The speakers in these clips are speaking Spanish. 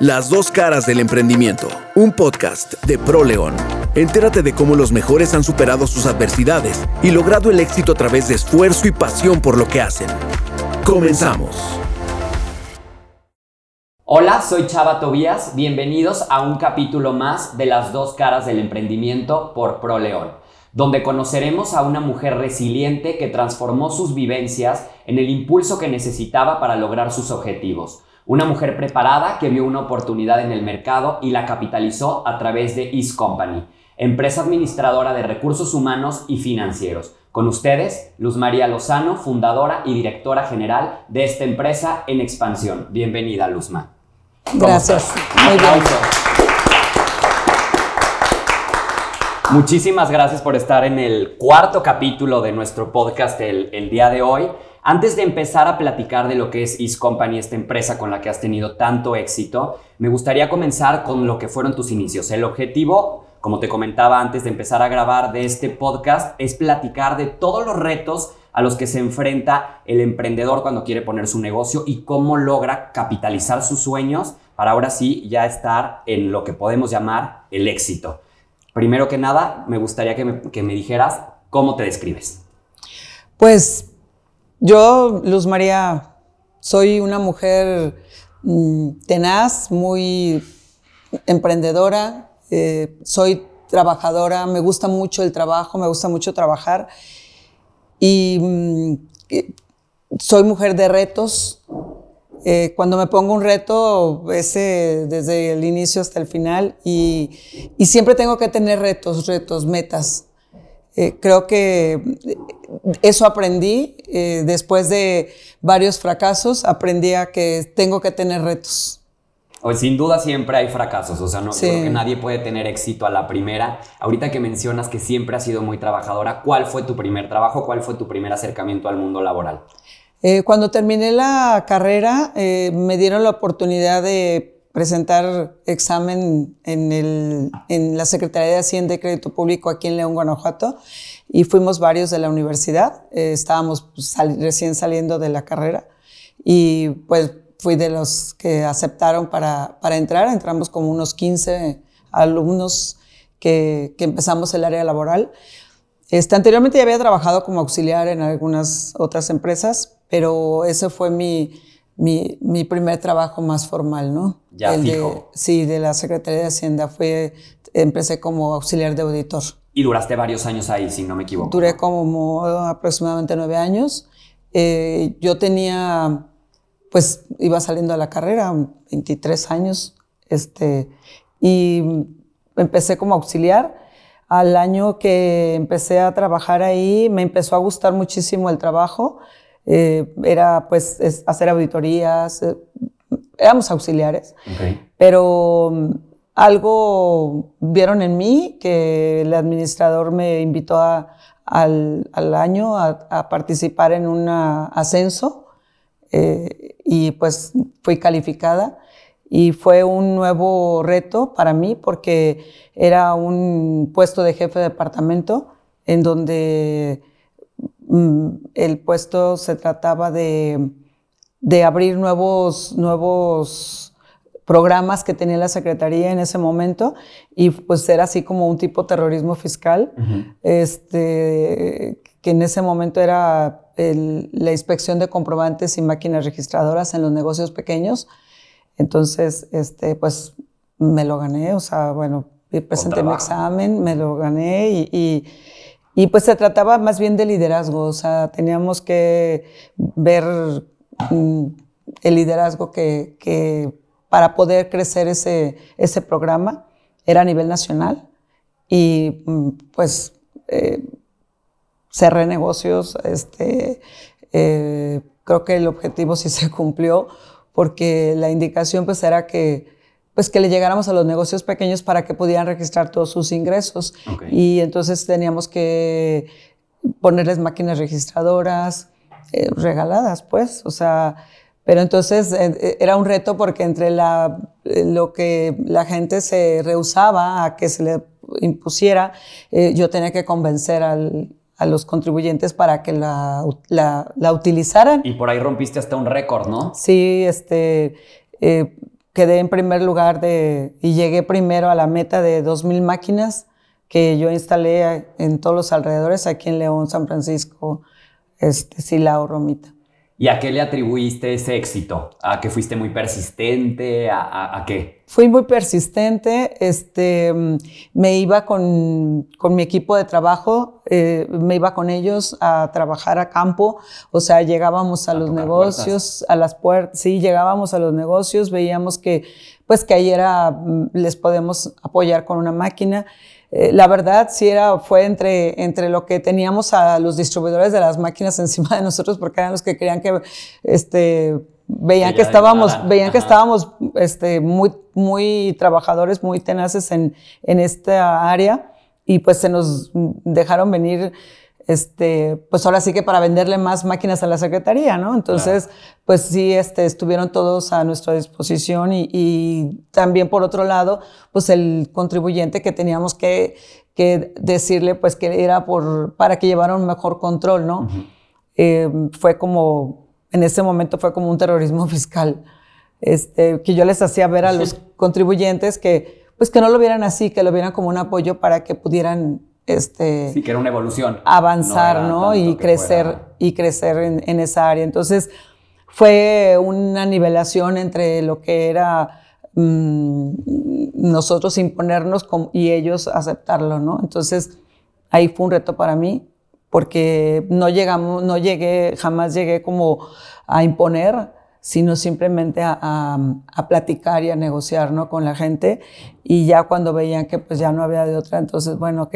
Las dos caras del emprendimiento, un podcast de ProLeón. Entérate de cómo los mejores han superado sus adversidades y logrado el éxito a través de esfuerzo y pasión por lo que hacen. Comenzamos. Hola, soy Chava Tobías. Bienvenidos a un capítulo más de Las dos caras del emprendimiento por ProLeón, donde conoceremos a una mujer resiliente que transformó sus vivencias en el impulso que necesitaba para lograr sus objetivos una mujer preparada que vio una oportunidad en el mercado y la capitalizó a través de East Company, empresa administradora de recursos humanos y financieros. Con ustedes, Luz María Lozano, fundadora y directora general de esta empresa en expansión. Bienvenida, Luzma. Gracias. Muy bien. Muchísimas gracias por estar en el cuarto capítulo de nuestro podcast el, el día de hoy. Antes de empezar a platicar de lo que es East Company, esta empresa con la que has tenido tanto éxito, me gustaría comenzar con lo que fueron tus inicios. El objetivo, como te comentaba antes de empezar a grabar de este podcast, es platicar de todos los retos a los que se enfrenta el emprendedor cuando quiere poner su negocio y cómo logra capitalizar sus sueños para ahora sí ya estar en lo que podemos llamar el éxito. Primero que nada, me gustaría que me, que me dijeras cómo te describes. Pues yo, Luz María, soy una mujer mm, tenaz, muy emprendedora, eh, soy trabajadora, me gusta mucho el trabajo, me gusta mucho trabajar y mm, soy mujer de retos. Eh, cuando me pongo un reto, ese desde el inicio hasta el final y siempre tengo que tener retos, retos, metas. Eh, creo que eso aprendí eh, después de varios fracasos, aprendí a que tengo que tener retos. sin duda siempre hay fracasos, o sea, no creo que nadie puede tener éxito a la primera. Ahorita que mencionas que siempre has sido muy trabajadora, ¿cuál fue tu primer trabajo? ¿Cuál fue tu primer acercamiento al mundo laboral? Eh, cuando terminé la carrera, me dieron la oportunidad de presentar examen en, el, en la Secretaría de Hacienda y Crédito Público aquí en León, Guanajuato, y fuimos varios de la universidad. Eh, estábamos pues, recién saliendo de la carrera y pues fui de los que aceptaron para, para entrar. Entramos como unos 15 alumnos que, que empezamos el área laboral. Este, anteriormente ya había trabajado como auxiliar en algunas otras empresas, pero ese fue mi mi, mi, primer trabajo más formal, ¿no? Ya fijo. sí, de la Secretaría de Hacienda. Fue, empecé como auxiliar de auditor. Y duraste varios años ahí, si no me equivoco. Duré como aproximadamente nueve años. Eh, yo tenía, pues iba saliendo a la carrera, 23 años, este, y empecé como auxiliar. Al año que empecé a trabajar ahí, me empezó a gustar muchísimo el trabajo. Eh, era pues hacer auditorías, eh, éramos auxiliares, pero mm, algo vieron en mí que el administrador me invitó al, año a, participar en un ascenso eh, y pues fui calificada. Y fue un nuevo reto para mí porque era un puesto de jefe de departamento en donde el puesto se trataba de, abrir nuevos, nuevos programas que tenía la Secretaría en ese momento y pues era así como un tipo terrorismo fiscal, este, que en ese momento era la inspección de comprobantes y máquinas registradoras en los negocios pequeños. Entonces, este, pues me lo gané, o sea, bueno, presenté mi examen, me lo gané y y pues se trataba más bien de liderazgo, o sea, teníamos que ver mm, el liderazgo que, que, para poder crecer ese, ese programa era a nivel nacional y mm, pues eh, cerré negocios, este, eh, creo que el objetivo sí se cumplió porque la indicación pues era que pues que le llegáramos a los negocios pequeños para que pudieran registrar todos sus ingresos. Y entonces teníamos que ponerles máquinas registradoras eh, regaladas, pues, o sea, pero entonces eh, eh, era un reto porque entre la, lo que la gente se rehusaba a que se le impusiera, yo tenía que convencer al, a los contribuyentes para que la, la, la, utilizaran. Y por ahí rompiste hasta un récord, ¿no? Sí, este quedé en primer lugar de, y llegué primero a la meta de 2.000 máquinas que yo instalé en todos los alrededores, aquí en León, San Francisco, este, Silao, Romita. ¿Y a qué le atribuiste ese éxito? ¿A que fuiste muy persistente? ¿A, qué? Fui muy persistente. Este, me iba con, con mi equipo de trabajo, eh, me iba con ellos a trabajar a campo. O sea, llegábamos a, los negocios, a las puertas. Sí, llegábamos a los negocios, veíamos que, pues, que ahí era, mm, les podemos apoyar con una máquina. Eh, la verdad sí era, fue entre, entre lo que teníamos a los distribuidores de las máquinas encima de nosotros, porque eran los que querían que, este, veían que estábamos, veían que estábamos, este, muy, muy trabajadores, muy tenaces en, en esta área, y pues se nos dejaron venir este, pues ahora sí que para venderle más máquinas a la Secretaría, ¿no? Entonces, pues sí, este, estuvieron todos a nuestra disposición y, también por otro lado, pues el contribuyente que teníamos que, que decirle, pues que era por, para que llevara un mejor control, ¿no? Eh, fue como, en ese momento fue como un terrorismo fiscal, este, que yo les hacía ver a los contribuyentes que, pues que no lo vieran así, que lo vieran como un apoyo para que pudieran este, sí, que era una evolución. Avanzar, ¿no? Y crecer, y crecer en, esa área. Entonces, fue una nivelación entre lo que era mm, nosotros imponernos y ellos aceptarlo, ¿no? Entonces, ahí fue un reto para mí, porque no llegamos, no llegué, jamás llegué como a imponer, sino simplemente a, platicar y a negociar ¿no? con la gente. Y ya cuando veían que pues ya no había de otra, entonces, bueno, ok,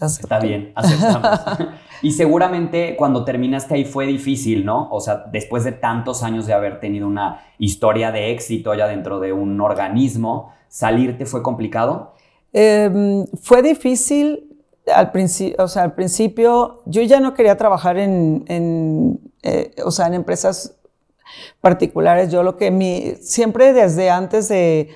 Está bien, aceptamos. y seguramente cuando terminaste ahí fue difícil, ¿no? O sea, después de tantos años de haber tenido una historia de éxito ya dentro de un organismo, ¿salirte fue complicado? Em, fue difícil al principio, o sea, al principio yo ya no quería trabajar en, en eh, o sea, en empresas particulares. Yo lo que mi, siempre desde antes de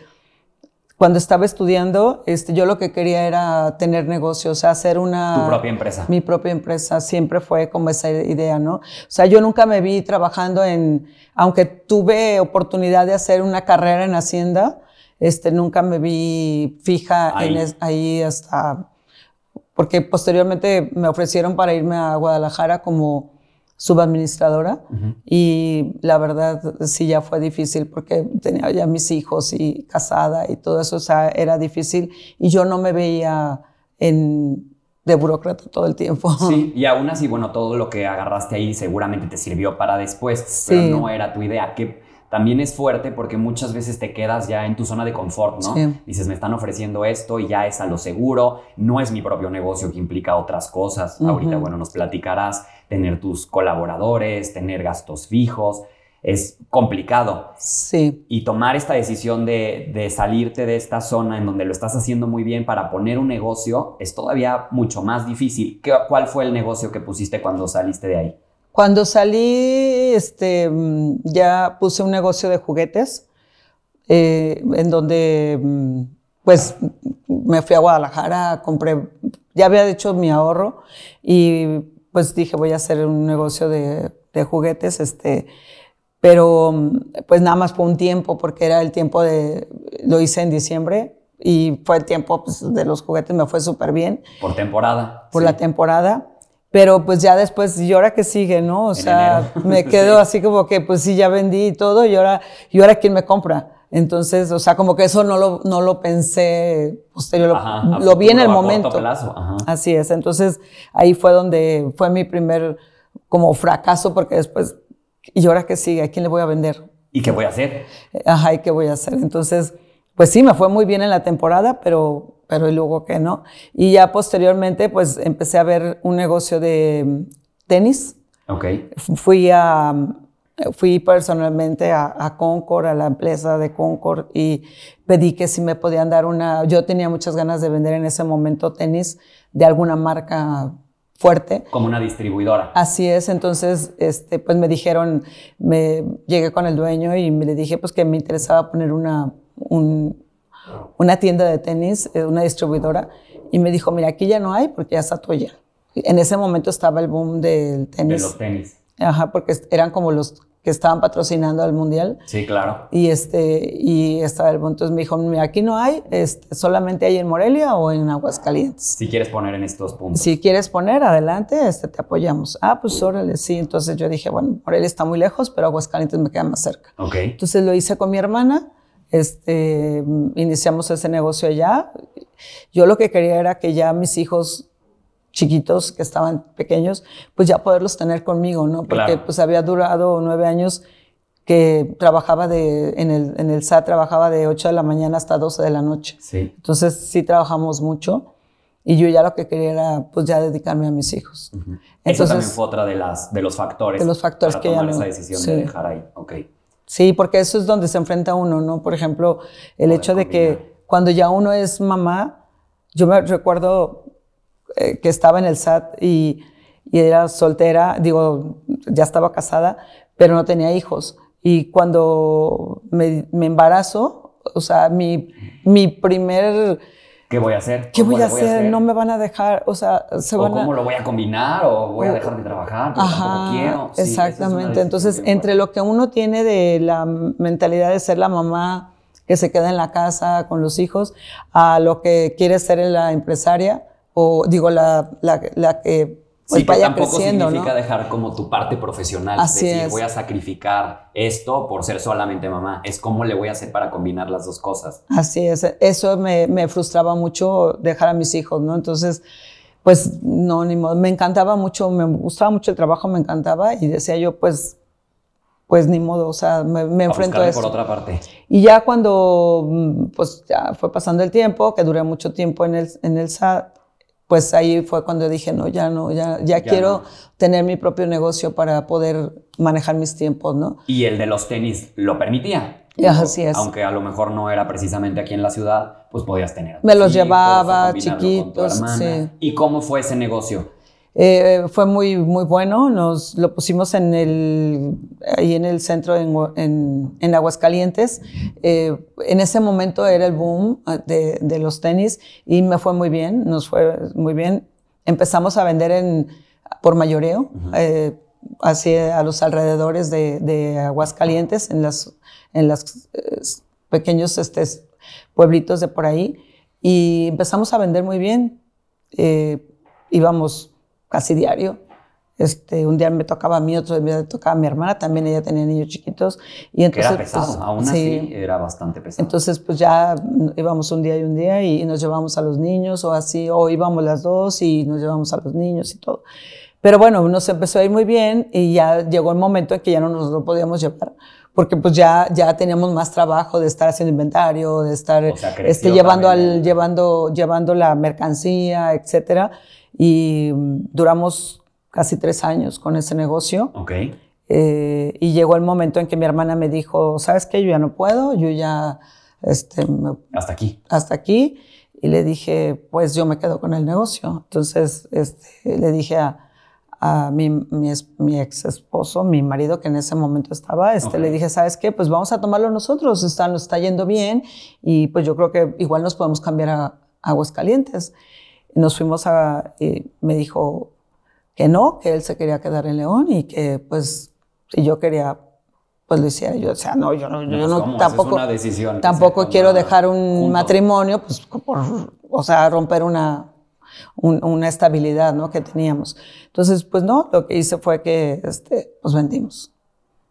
cuando estaba estudiando, este, yo lo que quería era tener negocios, hacer una... Tu propia empresa. Mi propia empresa, siempre fue como esa idea, ¿no? O sea, yo nunca me vi trabajando en, aunque tuve oportunidad de hacer una carrera en Hacienda, este, nunca me vi fija ahí, en ahí hasta, porque posteriormente me ofrecieron para irme a Guadalajara como subadministradora y la verdad sí ya fue difícil porque tenía ya mis hijos y casada y todo eso, o sea, era difícil y yo no me veía en, de burócrata todo el tiempo. Sí, y aún así, bueno, todo lo que agarraste ahí seguramente te sirvió para después, pero no era tu idea. Que también es fuerte porque muchas veces te quedas ya en tu zona de confort, ¿no? Dices, me están ofreciendo esto y ya es a lo seguro, no es mi propio negocio que implica otras cosas. Ahorita, bueno, nos platicarás tener tus colaboradores, tener gastos fijos. Es complicado. Sí. Y tomar esta decisión de, de salirte de esta zona en donde lo estás haciendo muy bien para poner un negocio es todavía mucho más difícil. ¿Qué, ¿Cuál fue el negocio que pusiste cuando saliste de ahí? Cuando salí, este, mm, ya puse un negocio de juguetes, eh, en donde, mm, pues, me fui a Guadalajara, compré, ya había hecho mi ahorro y, pues, dije, voy a hacer un negocio de, juguetes, este, pero, mm, pues, nada más fue un tiempo, porque era el tiempo de, lo hice en diciembre, y fue el tiempo pues, de los juguetes, me fue súper bien. Por temporada. Por la temporada. Pero pues ya después, ¿y ahora qué sigue, no? O sea, me quedo así como que, pues sí, ya vendí todo y ahora, ¿y ahora quién me compra? Entonces, o sea, como que eso no lo, no lo pensé posterior, lo, vi en el momento. Así es. Entonces, ahí fue donde fue mi primer como fracaso, porque después, ¿y ahora qué sigue? ¿A quién le voy a vender? ¿Y qué voy a hacer? Ajá, ¿y qué voy a hacer? Entonces, pues sí, me fue muy bien en la temporada, pero pero luego que no. Y ya posteriormente, pues empecé a ver un negocio de mm, tenis. Ok. Fui a, mm, fui personalmente a, a, Concord, a la empresa de Concord, y pedí que si me podían dar una, yo tenía muchas ganas de vender en ese momento tenis de alguna marca fuerte. Como una distribuidora. Así es, entonces, este, pues me dijeron, me llegué con el dueño y me le dije pues que me interesaba poner una, un, una tienda de tenis, eh, una distribuidora, y me dijo, mira, aquí ya no hay porque ya está tuya. En ese momento estaba el boom del tenis. De los tenis. Ajá, porque eran como los que estaban patrocinando al mundial. Sí, claro. Y este y estaba el entonces me dijo, "Mira, aquí no hay, este, solamente hay en Morelia o en Aguascalientes." Si quieres poner en estos puntos. Si quieres poner adelante, este te apoyamos. Ah, pues órale, sí. Entonces yo dije, bueno, Morelia está muy lejos, pero Aguascalientes me queda más cerca. Ok. Entonces lo hice con mi hermana. Este, iniciamos ese negocio allá. Yo lo que quería era que ya mis hijos chiquitos que estaban pequeños, pues ya poderlos tener conmigo, ¿no? Porque Claro. pues había durado nueve años que trabajaba de, en el, en el SAT trabajaba de 8 de la mañana hasta 12 de la noche. Sí. Entonces sí trabajamos mucho y yo ya lo que quería era pues ya dedicarme a mis hijos. Eso Entonces, también fue otra de, las, de los factores. De los factores para que ya tomar no- esa decisión sí. de dejar ahí. Ok. Sí, porque eso es donde se enfrenta uno, ¿no? Por ejemplo, el Poder hecho de combinar. que cuando ya uno es mamá, yo me recuerdo eh, que estaba en el SAT y, y era soltera, digo, ya estaba casada, pero no tenía hijos. Y cuando me, me embarazo, o sea, mi, mi primer, ¿Qué voy a hacer? ¿qué ¿Cómo voy a hacer? No me van a dejar, o sea, se ¿O van a... cómo lo voy a combinar? ¿O voy a dejar de trabajar? Tampoco quiero. Sí, es exactamente. Entonces, entre lo que uno tiene de la mentalidad de ser la mamá que se queda en la casa con los hijos, a lo que quiere ser la empresaria, o digo, la, la, la que pues, sí, que vaya tampoco creciendo, significa ¿no? dejar como tu parte profesional. Así decir, es. voy a sacrificar esto por ser solamente mamá. Es cómo le voy a hacer para combinar las dos cosas. Así es. Eso me, me frustraba mucho dejar a mis hijos, ¿no? Entonces, pues, no, ni modo. Me encantaba mucho, me gustaba mucho el trabajo, me encantaba, y decía yo, pues, pues ni modo, o sea, me, me A enfrento a eso. por otra parte. Y ya cuando mm, pues ya fue pasando el tiempo, que duré mucho tiempo en el, en el SAT, pues ahí fue cuando dije, no, ya no, ya, ya, quiero no. tener mi propio negocio para poder manejar mis tiempos, ¿no? Y el de los tenis lo permitía. Así es. Aunque a lo mejor no era precisamente aquí en la ciudad, pues podías tener. Me los hijos, llevaba chiquitos, sí. ¿Y cómo fue ese negocio? Eh, fue muy, muy bueno, nos lo pusimos en el, ahí en el centro en, en, en Aguascalientes. Eh, en ese momento era el boom eh, de, de los tenis y me fue muy bien, nos fue muy bien. Empezamos a vender en, por mayoreo, eh, así a los alrededores de, de Aguascalientes, en las, en las eh, pequeños este, pueblitos de por ahí. Y empezamos a vender muy bien. Eh, íbamos casi diario. Este, un día me tocaba a mí, otro día me tocaba a mi hermana, también ella tenía niños chiquitos. Y entonces, era pesado. pues, Aún sí. así, era bastante pesado. Entonces, pues ya íbamos un día y un día y, nos llevamos a los niños o así, o íbamos las dos y nos llevamos a los niños y todo. Pero bueno, nos empezó a ir muy bien y ya llegó el momento en que ya no nos lo podíamos llevar, porque pues ya, ya teníamos más trabajo de estar haciendo inventario, de estar O sea, este, llevando, también al, llevando, llevando la mercancía, etcétera. Y mm, duramos casi tres años con ese negocio. ok. Eh, y llegó el momento en que mi hermana me dijo, ¿sabes qué? Yo ya no puedo, yo ya, este, me- Hasta aquí. hasta aquí. Y le dije, pues yo me quedo con el negocio. Entonces este, le dije a, a mi, mi, mi ex esposo, mi marido que en ese momento estaba, este, Ok. le dije, ¿sabes qué? Pues vamos a tomarlo nosotros, está, nos está yendo bien y pues yo creo que igual nos podemos cambiar a, Aguascalientes. Y nos fuimos a, y me dijo que no, que él se quería quedar en León y que pues si yo quería, pues lo hiciera. Yo no, yo no, yo no ¿cómo? Esa es tampoco, una decisión tampoco quiero dejar un juntos. matrimonio, pues, por, o sea, romper una, un- una estabilidad, ¿no? Que teníamos. Entonces, pues no, lo que hice fue que, este, pues vendimos.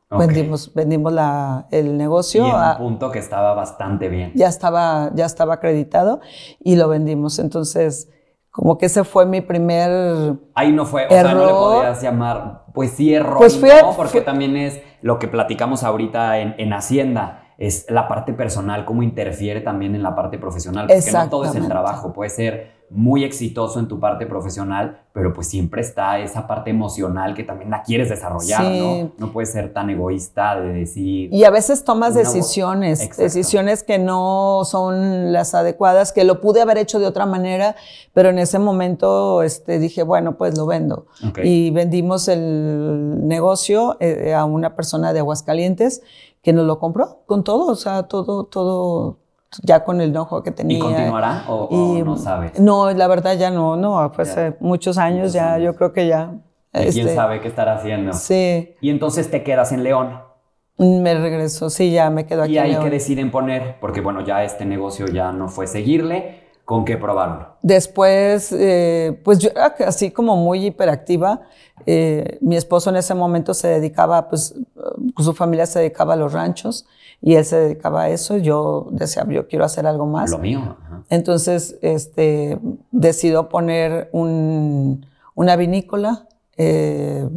Ok. Vendimos, vendimos la, el Y negocio. en a- un punto que estaba bastante bien. ya estaba, ya estaba acreditado y lo vendimos. Entonces, como que ese fue mi primer... Ahí no fue, o sea, no le Error. podías llamar, pues error. Pues y fue- no, porque también es lo que platicamos ahorita en, en Hacienda, es la parte personal, cómo interfiere también en la parte profesional. Porque no todo es el trabajo, puede ser muy exitoso en tu parte profesional, pero pues siempre está esa parte emocional que también la quieres desarrollar, Sí. ¿no? No puedes ser tan egoísta de decir... Y a veces tomas decisiones, Exacto. decisiones que no son las adecuadas, que lo pude haber hecho de otra manera, pero en ese momento este, dije, bueno, pues lo vendo. Y vendimos el negocio eh, a una persona de Aguascalientes que nos lo compró con todo, o sea, todo, todo, ya con el enojo que tenía. ¿Y continuará o, o Y- no sabes? No, la verdad ya no, no, fue Ya. hace muchos años, Muchos ya años. yo creo que ya, quién Este, sabe qué estará haciendo. Sí, Y entonces te quedas en León. me regreso, sí, ya me quedo aquí. Y ahí que deciden poner, porque bueno, ya este negocio ya no fue seguirle, ¿con qué probaron? Después, eh, pues yo era así como muy hiperactiva. Eh, mi esposo en ese momento se dedicaba, pues eh, su familia se dedicaba a los ranchos y él se dedicaba a eso. Yo decía, yo quiero hacer algo más. Lo mío. ajá. Entonces, este, decidió poner un- una vinícola. eh,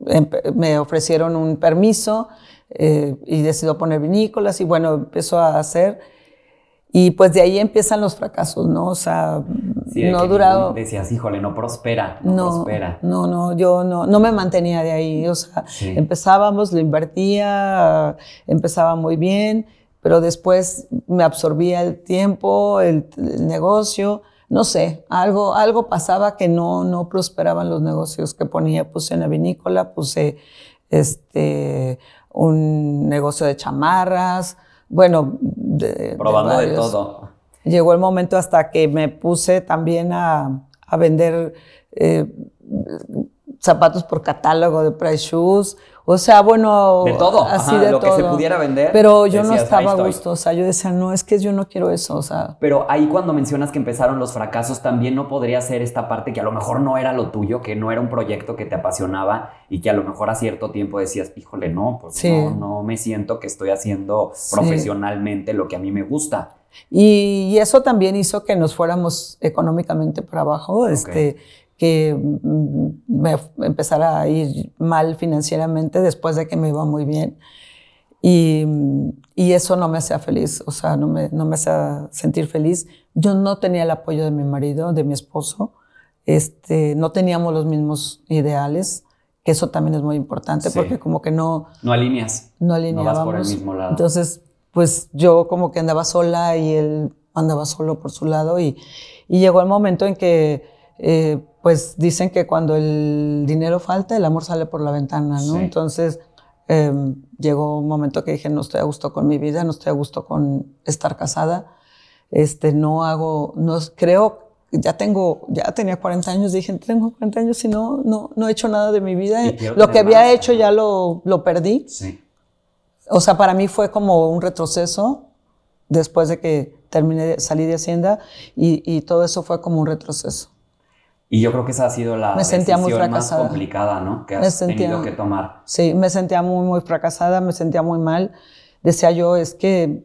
empe- me ofrecieron un permiso eh, y decidió poner vinícolas y bueno, empezó a hacer. Y pues de ahí empiezan los fracasos, ¿no? O sea, Sí, no ha durado. Decías, híjole, no prospera, no, No, prospera. no, no, yo no, no me mantenía de ahí. O sea, Sí. empezábamos, lo invertía, empezaba muy bien, pero después me absorbía el tiempo, el, el negocio. No sé, algo, algo pasaba que no, no prosperaban los negocios que ponía. Puse una vinícola, puse este, un negocio de chamarras, bueno, de, Probando de, todo. Llegó el momento hasta que me puse también a, a vender eh, zapatos por catálogo de Price Shoes. O sea, bueno, De todo, así ajá, de lo que todo. se pudiera vender, Pero yo no estaba "Ahí a estoy". gusto. O sea, yo decía, no, es que yo no quiero eso. O sea, Pero ahí cuando mencionas que empezaron los fracasos, también no podría ser esta parte que a lo mejor no era lo tuyo, que no era un proyecto que te apasionaba y que a lo mejor a cierto tiempo decías, híjole, no, pues Sí. no, no me siento que estoy haciendo Sí. profesionalmente lo que a mí me gusta. Y, y eso también hizo que nos fuéramos económicamente para abajo, este, que mm, me empezara a ir mal financieramente después de que me iba muy bien. Y, mm, y eso no me hacía feliz, o sea, no me, no me hacía sentir feliz. Yo no tenía el apoyo de mi marido, de mi esposo, este, no teníamos los mismos ideales, que eso también es muy importante Sí. porque como que no, No alineas. no No alineábamos. vas por el mismo lado. Entonces, pues yo como que andaba sola y él andaba solo por su lado y, y llegó el momento en que, eh, pues dicen que cuando el dinero falta, el amor sale por la ventana, ¿no? Sí. Entonces, eh, llegó un momento que dije, no estoy a gusto con mi vida, no estoy a gusto con estar casada, este, no hago, no, creo, ya tengo, ya tenía 40 años, dije, tengo 40 años y no, no, no he hecho nada de mi vida. Lo que había más, hecho ya lo, lo perdí. Sí. O sea, para mí fue como un retroceso después de que terminé, de- salí de Hacienda y, y todo eso fue como un retroceso. Y yo creo que esa ha sido la Me sentía muy decisión más fracasada. complicada, ¿no? Que Me has sentía- tenido que tomar. Sí, me sentía muy, muy fracasada, me sentía muy mal. Decía yo, es que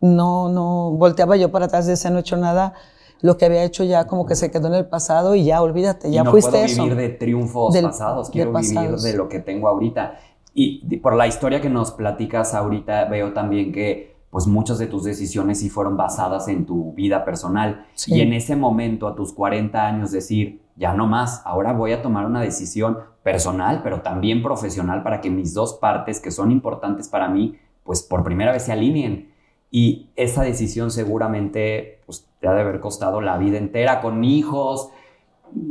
no, no, volteaba yo para atrás, decía, no he hecho nada. Lo que había hecho ya como que se quedó en el pasado y ya, olvídate, ya y no fuiste puedo eso. vivir de triunfos Del- pasados, de quiero vivir pasados. de lo que tengo ahorita. Y por la historia que nos platicas ahorita, veo también que pues muchas de tus decisiones sí fueron basadas en tu vida personal. Sí. Y en ese momento, a tus 40 años, decir, ya no más, ahora voy a tomar una decisión personal, pero también profesional para que mis dos partes que son importantes para mí, pues por primera vez se alineen. Y esa decisión seguramente pues, te ha de haber costado la vida entera con hijos,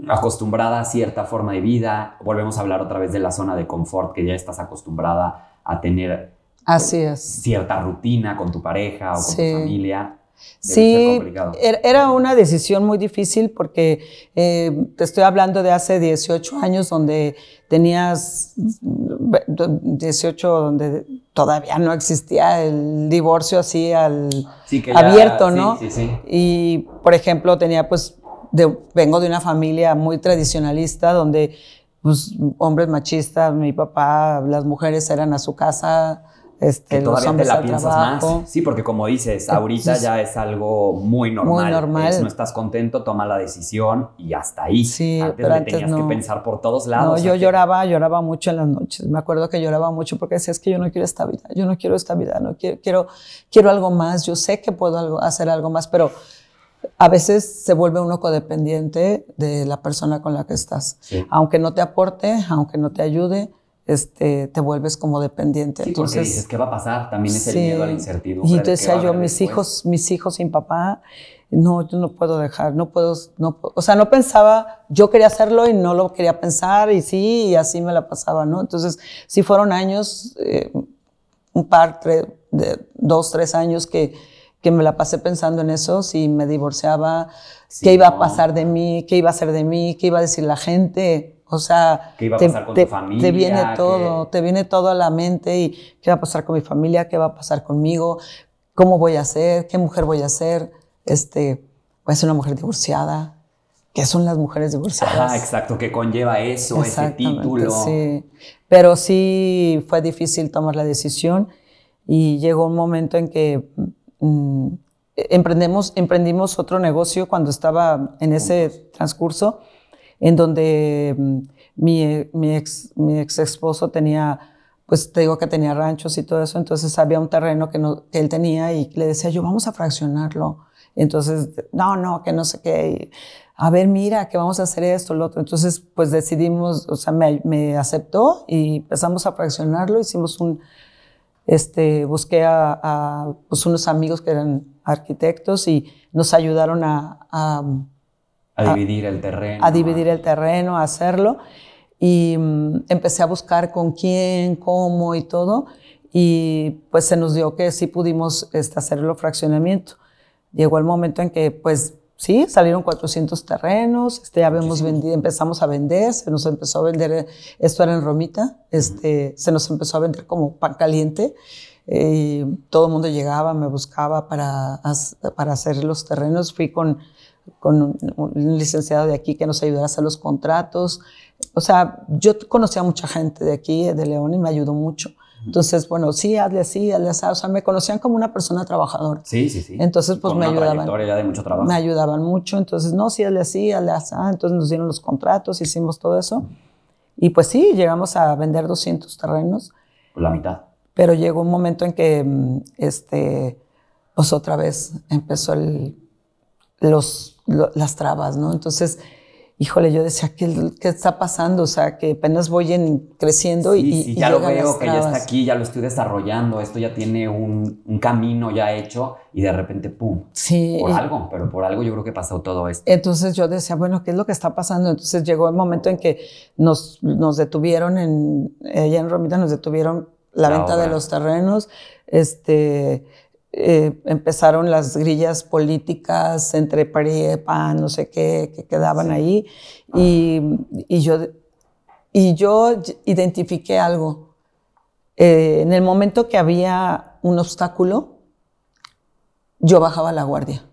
acostumbrada a cierta forma de vida. Volvemos a hablar otra vez de la zona de confort, que ya estás acostumbrada a tener Así es. cierta rutina con tu pareja o con Sí. tu familia. Debe Sí, er- era una decisión muy difícil porque eh, te estoy hablando de hace 18 años donde tenías mm, 18 donde todavía no existía el divorcio así al Sí, que ya- abierto, sí, ¿no? sí, sí. Y por ejemplo tenía pues de- vengo de una familia muy tradicionalista donde pues hombres machistas, mi papá, las mujeres eran a su casa, este, Que todavía te la piensas trabajo. más. Sí, porque como dices, ahorita ya es algo muy normal. normal. Es, no estás contento, toma la decisión y hasta ahí. Sí, antes pero le antes tenías que no. pensar por todos No, lados. yo a que- lloraba, lloraba mucho en las noches. Me acuerdo que lloraba mucho porque decía, es que yo no quiero esta vida, yo no quiero esta vida, no quiero, quiero, quiero algo más, yo sé que puedo algo- hacer algo más, pero a veces se vuelve uno codependiente de la persona con la que estás. Sí. Aunque no te aporte, aunque no te ayude, este, te vuelves como dependiente. Sí, porque Entonces, dices, ¿qué va a pasar? También es el sí. miedo a la incertidumbre. Y qué decía yo, mis después. hijos, mis hijos sin papá, no, yo no puedo dejar, no puedo, no puedo- o sea, no pensaba, yo quería hacerlo y no lo quería pensar y sí, y así me la pasaba, ¿no? Entonces, sí fueron años, eh, un par, tre- de dos, tres años que, que me la pasé pensando en eso, si me divorciaba, Sí, qué iba no. a pasar de mí, qué iba a hacer de mí, qué iba a decir la gente. O sea, ¿Qué iba a te, pasar con te- tu familia? te viene ¿Qué- todo, te viene todo a la mente y qué va a pasar con mi familia, qué va a pasar conmigo, cómo voy a ser, qué mujer voy a ser. Este, voy a ser una mujer divorciada. ¿Qué son las mujeres divorciadas? Ajá, exacto, que conlleva eso, ese título. Sí. Pero sí fue difícil tomar la decisión y llegó un momento en que mm, emprendemos, emprendimos otro negocio cuando estaba en ese transcurso, en donde mm, mi, ex, mi ex esposo tenía, pues te digo que tenía ranchos y todo eso, entonces había un terreno que, él tenía y le decía yo, vamos a fraccionarlo. Entonces, no, no, que no sé qué. A ver, mira, que vamos a hacer esto, lo otro. Entonces, pues decidimos, o sea, me, me aceptó y empezamos a fraccionarlo. Hicimos un, este, busqué a, a, pues unos amigos que eran arquitectos y nos ayudaron a, a, A dividir el terreno. a dividir el terreno, a hacerlo. Y mm, empecé a buscar con quién, cómo y todo. Y pues se nos dio que sí pudimos este, hacerlo fraccionamiento. Llegó el momento en que, pues sí, salieron 400 terrenos, este, ya habíamos vendido, empezamos a vender, se nos empezó a vender, eh, esto era en Romita, este, se nos empezó a vender como pan caliente. eh, y todo el mundo llegaba, me buscaba para, para hacer los terrenos. Fui con, con un, un licenciado de aquí que nos ayudara a hacer los contratos. O sea, yo conocía a mucha gente de aquí, de León, y me ayudó mucho. Entonces, bueno, sí, hazle así, hazle así. O sea, me conocían como una persona trabajadora. Sí, sí, sí. Entonces, pues Con me una ayudaban. ya de mucho trabajo. Me ayudaban mucho. Entonces, no, sí, hazle así, hazle así. Entonces nos dieron los contratos, hicimos todo eso. Y pues sí, llegamos a vender 200 terrenos. La mitad. Pero llegó un momento en que, mm, este, pues otra vez empezó el, los, lo- las trabas, ¿no? Entonces, híjole, yo decía, ¿qué, qué está pasando? O sea, que apenas voy en, creciendo y, Sí, sí, y ya lo veo que ya está aquí, ya lo estoy desarrollando, esto ya tiene un, un camino ya hecho y de repente, ¡pum! Sí. Por algo, pero por algo yo creo que pasó todo esto. Entonces yo decía, bueno, ¿qué es lo que está pasando? Entonces llegó el momento en que nos, nos detuvieron en, allá en Romita, nos detuvieron la, La venta de los terrenos, este, eh, empezaron las grillas políticas entre PRI y PAN, no sé qué, que quedaban ahí, y, y yo, y yo identifiqué algo. Eh, en el momento que había un obstáculo, yo bajaba la guardia,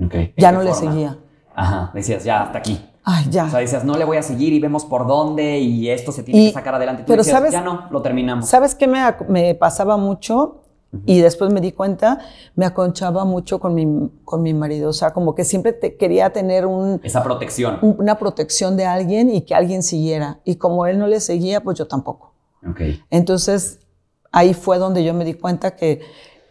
Ok, ¿de ya no le forma? seguía. Ajá, decías, ya, hasta aquí. Ay, ya. O sea, decías, no le voy a seguir y vemos por dónde y esto se tiene Y- que sacar adelante. Tú pero decías, ¿sabes? ya no, lo terminamos. ¿Sabes qué me, me pasaba mucho? Y después me di cuenta, me aconchaba mucho con mi, con mi marido. O sea, como que siempre te- quería tener un, Esa protección. un- una protección de alguien y que alguien siguiera. Y como él no le seguía, pues yo tampoco. Ok. Entonces, ahí fue donde yo me di cuenta que,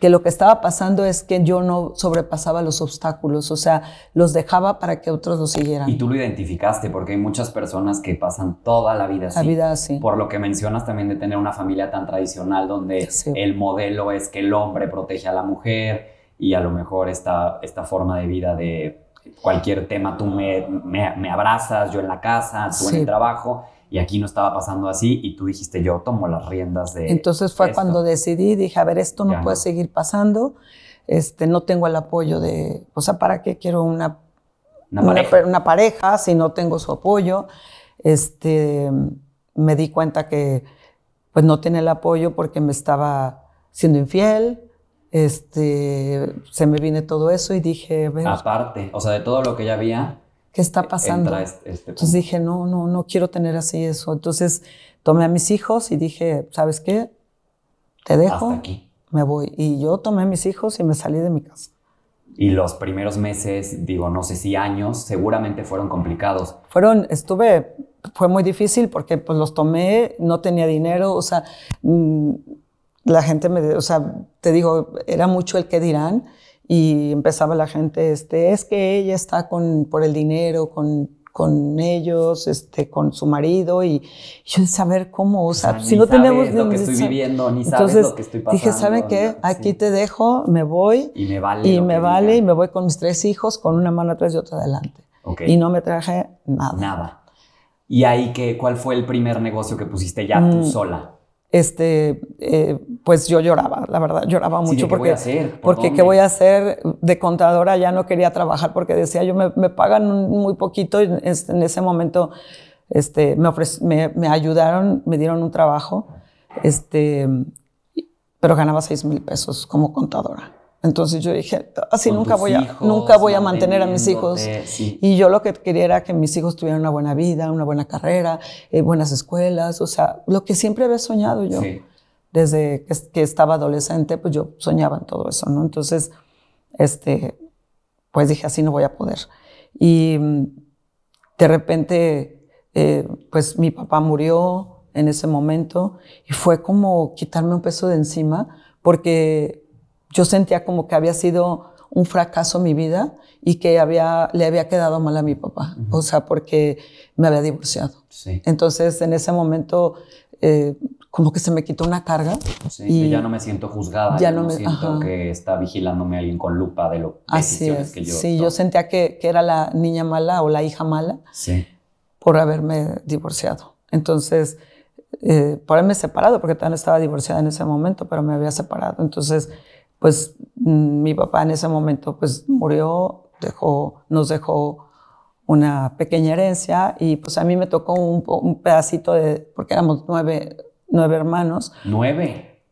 que lo que estaba pasando es que yo no sobrepasaba los obstáculos. O sea, los dejaba para que otros los siguieran. Y tú lo identificaste porque hay muchas personas que pasan toda la vida así. La vida así. Por lo que mencionas también de tener una familia tan tradicional donde Sí. el modelo es que el hombre protege a la mujer y a lo mejor esta, esta forma de vida de cualquier tema tú me, me, me abrazas, yo en la casa, tú en el trabajo y aquí no estaba pasando así y tú dijiste yo tomo las riendas de Entonces fue esto". cuando decidí, dije, a ver, esto no Ya puede no. seguir pasando, este, no tengo el apoyo de, o sea, ¿para qué quiero una, Una una pareja. per- una pareja si no tengo su apoyo? Este, me di cuenta que pues no tenía el apoyo porque me estaba siendo infiel, este, se me viene todo eso y dije, a ver, Aparte, o sea, de todo lo que ya había, ¿qué está pasando? este, este Entonces dije, no, no, no quiero tener así eso. Entonces tomé a mis hijos y dije, ¿sabes qué? Te dejo, hasta aquí. me voy. Y yo tomé a mis hijos y me salí de mi casa. Y los primeros meses, digo, no sé si años, seguramente fueron complicados. Fueron, estuve, fue muy difícil porque pues los tomé, no tenía dinero, o sea, mm, la gente me, o sea, te digo, era mucho el que dirán y empezaba la gente, este, es que ella está con, por el dinero, con, con ellos, este, con su marido y yo saber cómo, o sea, sea, si ni no tenemos sabes lo que estoy viviendo, ni sabes Entonces, lo que estoy Dije, pasando, ¿saben qué? ¿no? Aquí Sí. te dejo, me voy Y me vale. y me vale y me voy con mis tres hijos con una mano atrás y otra adelante. Y no me traje nada. Nada. ¿Y ahí qué, cuál fue el primer negocio que pusiste ya Mm. tú sola? Este, eh, pues yo lloraba, la verdad, lloraba mucho ¿de qué porque, voy a hacer? ¿Por porque dónde? qué voy a hacer de contadora, ya no quería trabajar porque decía yo me, me pagan muy poquito y en, en ese momento este, me, me, me, ayudaron, me dieron un trabajo, este, pero ganaba 6 mil pesos como contadora. Entonces yo dije, así nunca voy, a, nunca voy a mantener a mis hijos. Y yo lo que quería era que mis hijos tuvieran una buena vida, una buena carrera, eh, buenas escuelas, o sea, lo que siempre había soñado yo. Desde que, que, estaba adolescente, pues yo soñaba en todo eso, ¿no? Entonces, este, pues dije, así no voy a poder. Y mm, de repente, eh, pues mi papá murió en ese momento y fue como quitarme un peso de encima porque yo sentía como que había sido un fracaso mi vida y que había, le había quedado mal a mi papá, o sea, porque me había divorciado. Entonces, en ese momento, eh, como que se me quitó una carga. y ya no me siento juzgada, ya no, me siento que está vigilándome alguien con lupa de lo Así es. que yo Sí, yo sentía que, que, era la niña mala o la hija mala por haberme divorciado. Entonces, eh, por haberme separado, porque también estaba divorciada en ese momento, pero me había separado. Entonces, pues mm, mi papá en ese momento pues murió, dejó, nos dejó una pequeña herencia y pues a mí me tocó un, pedacito de, porque éramos nueve, nueve hermanos. ¿Nueve?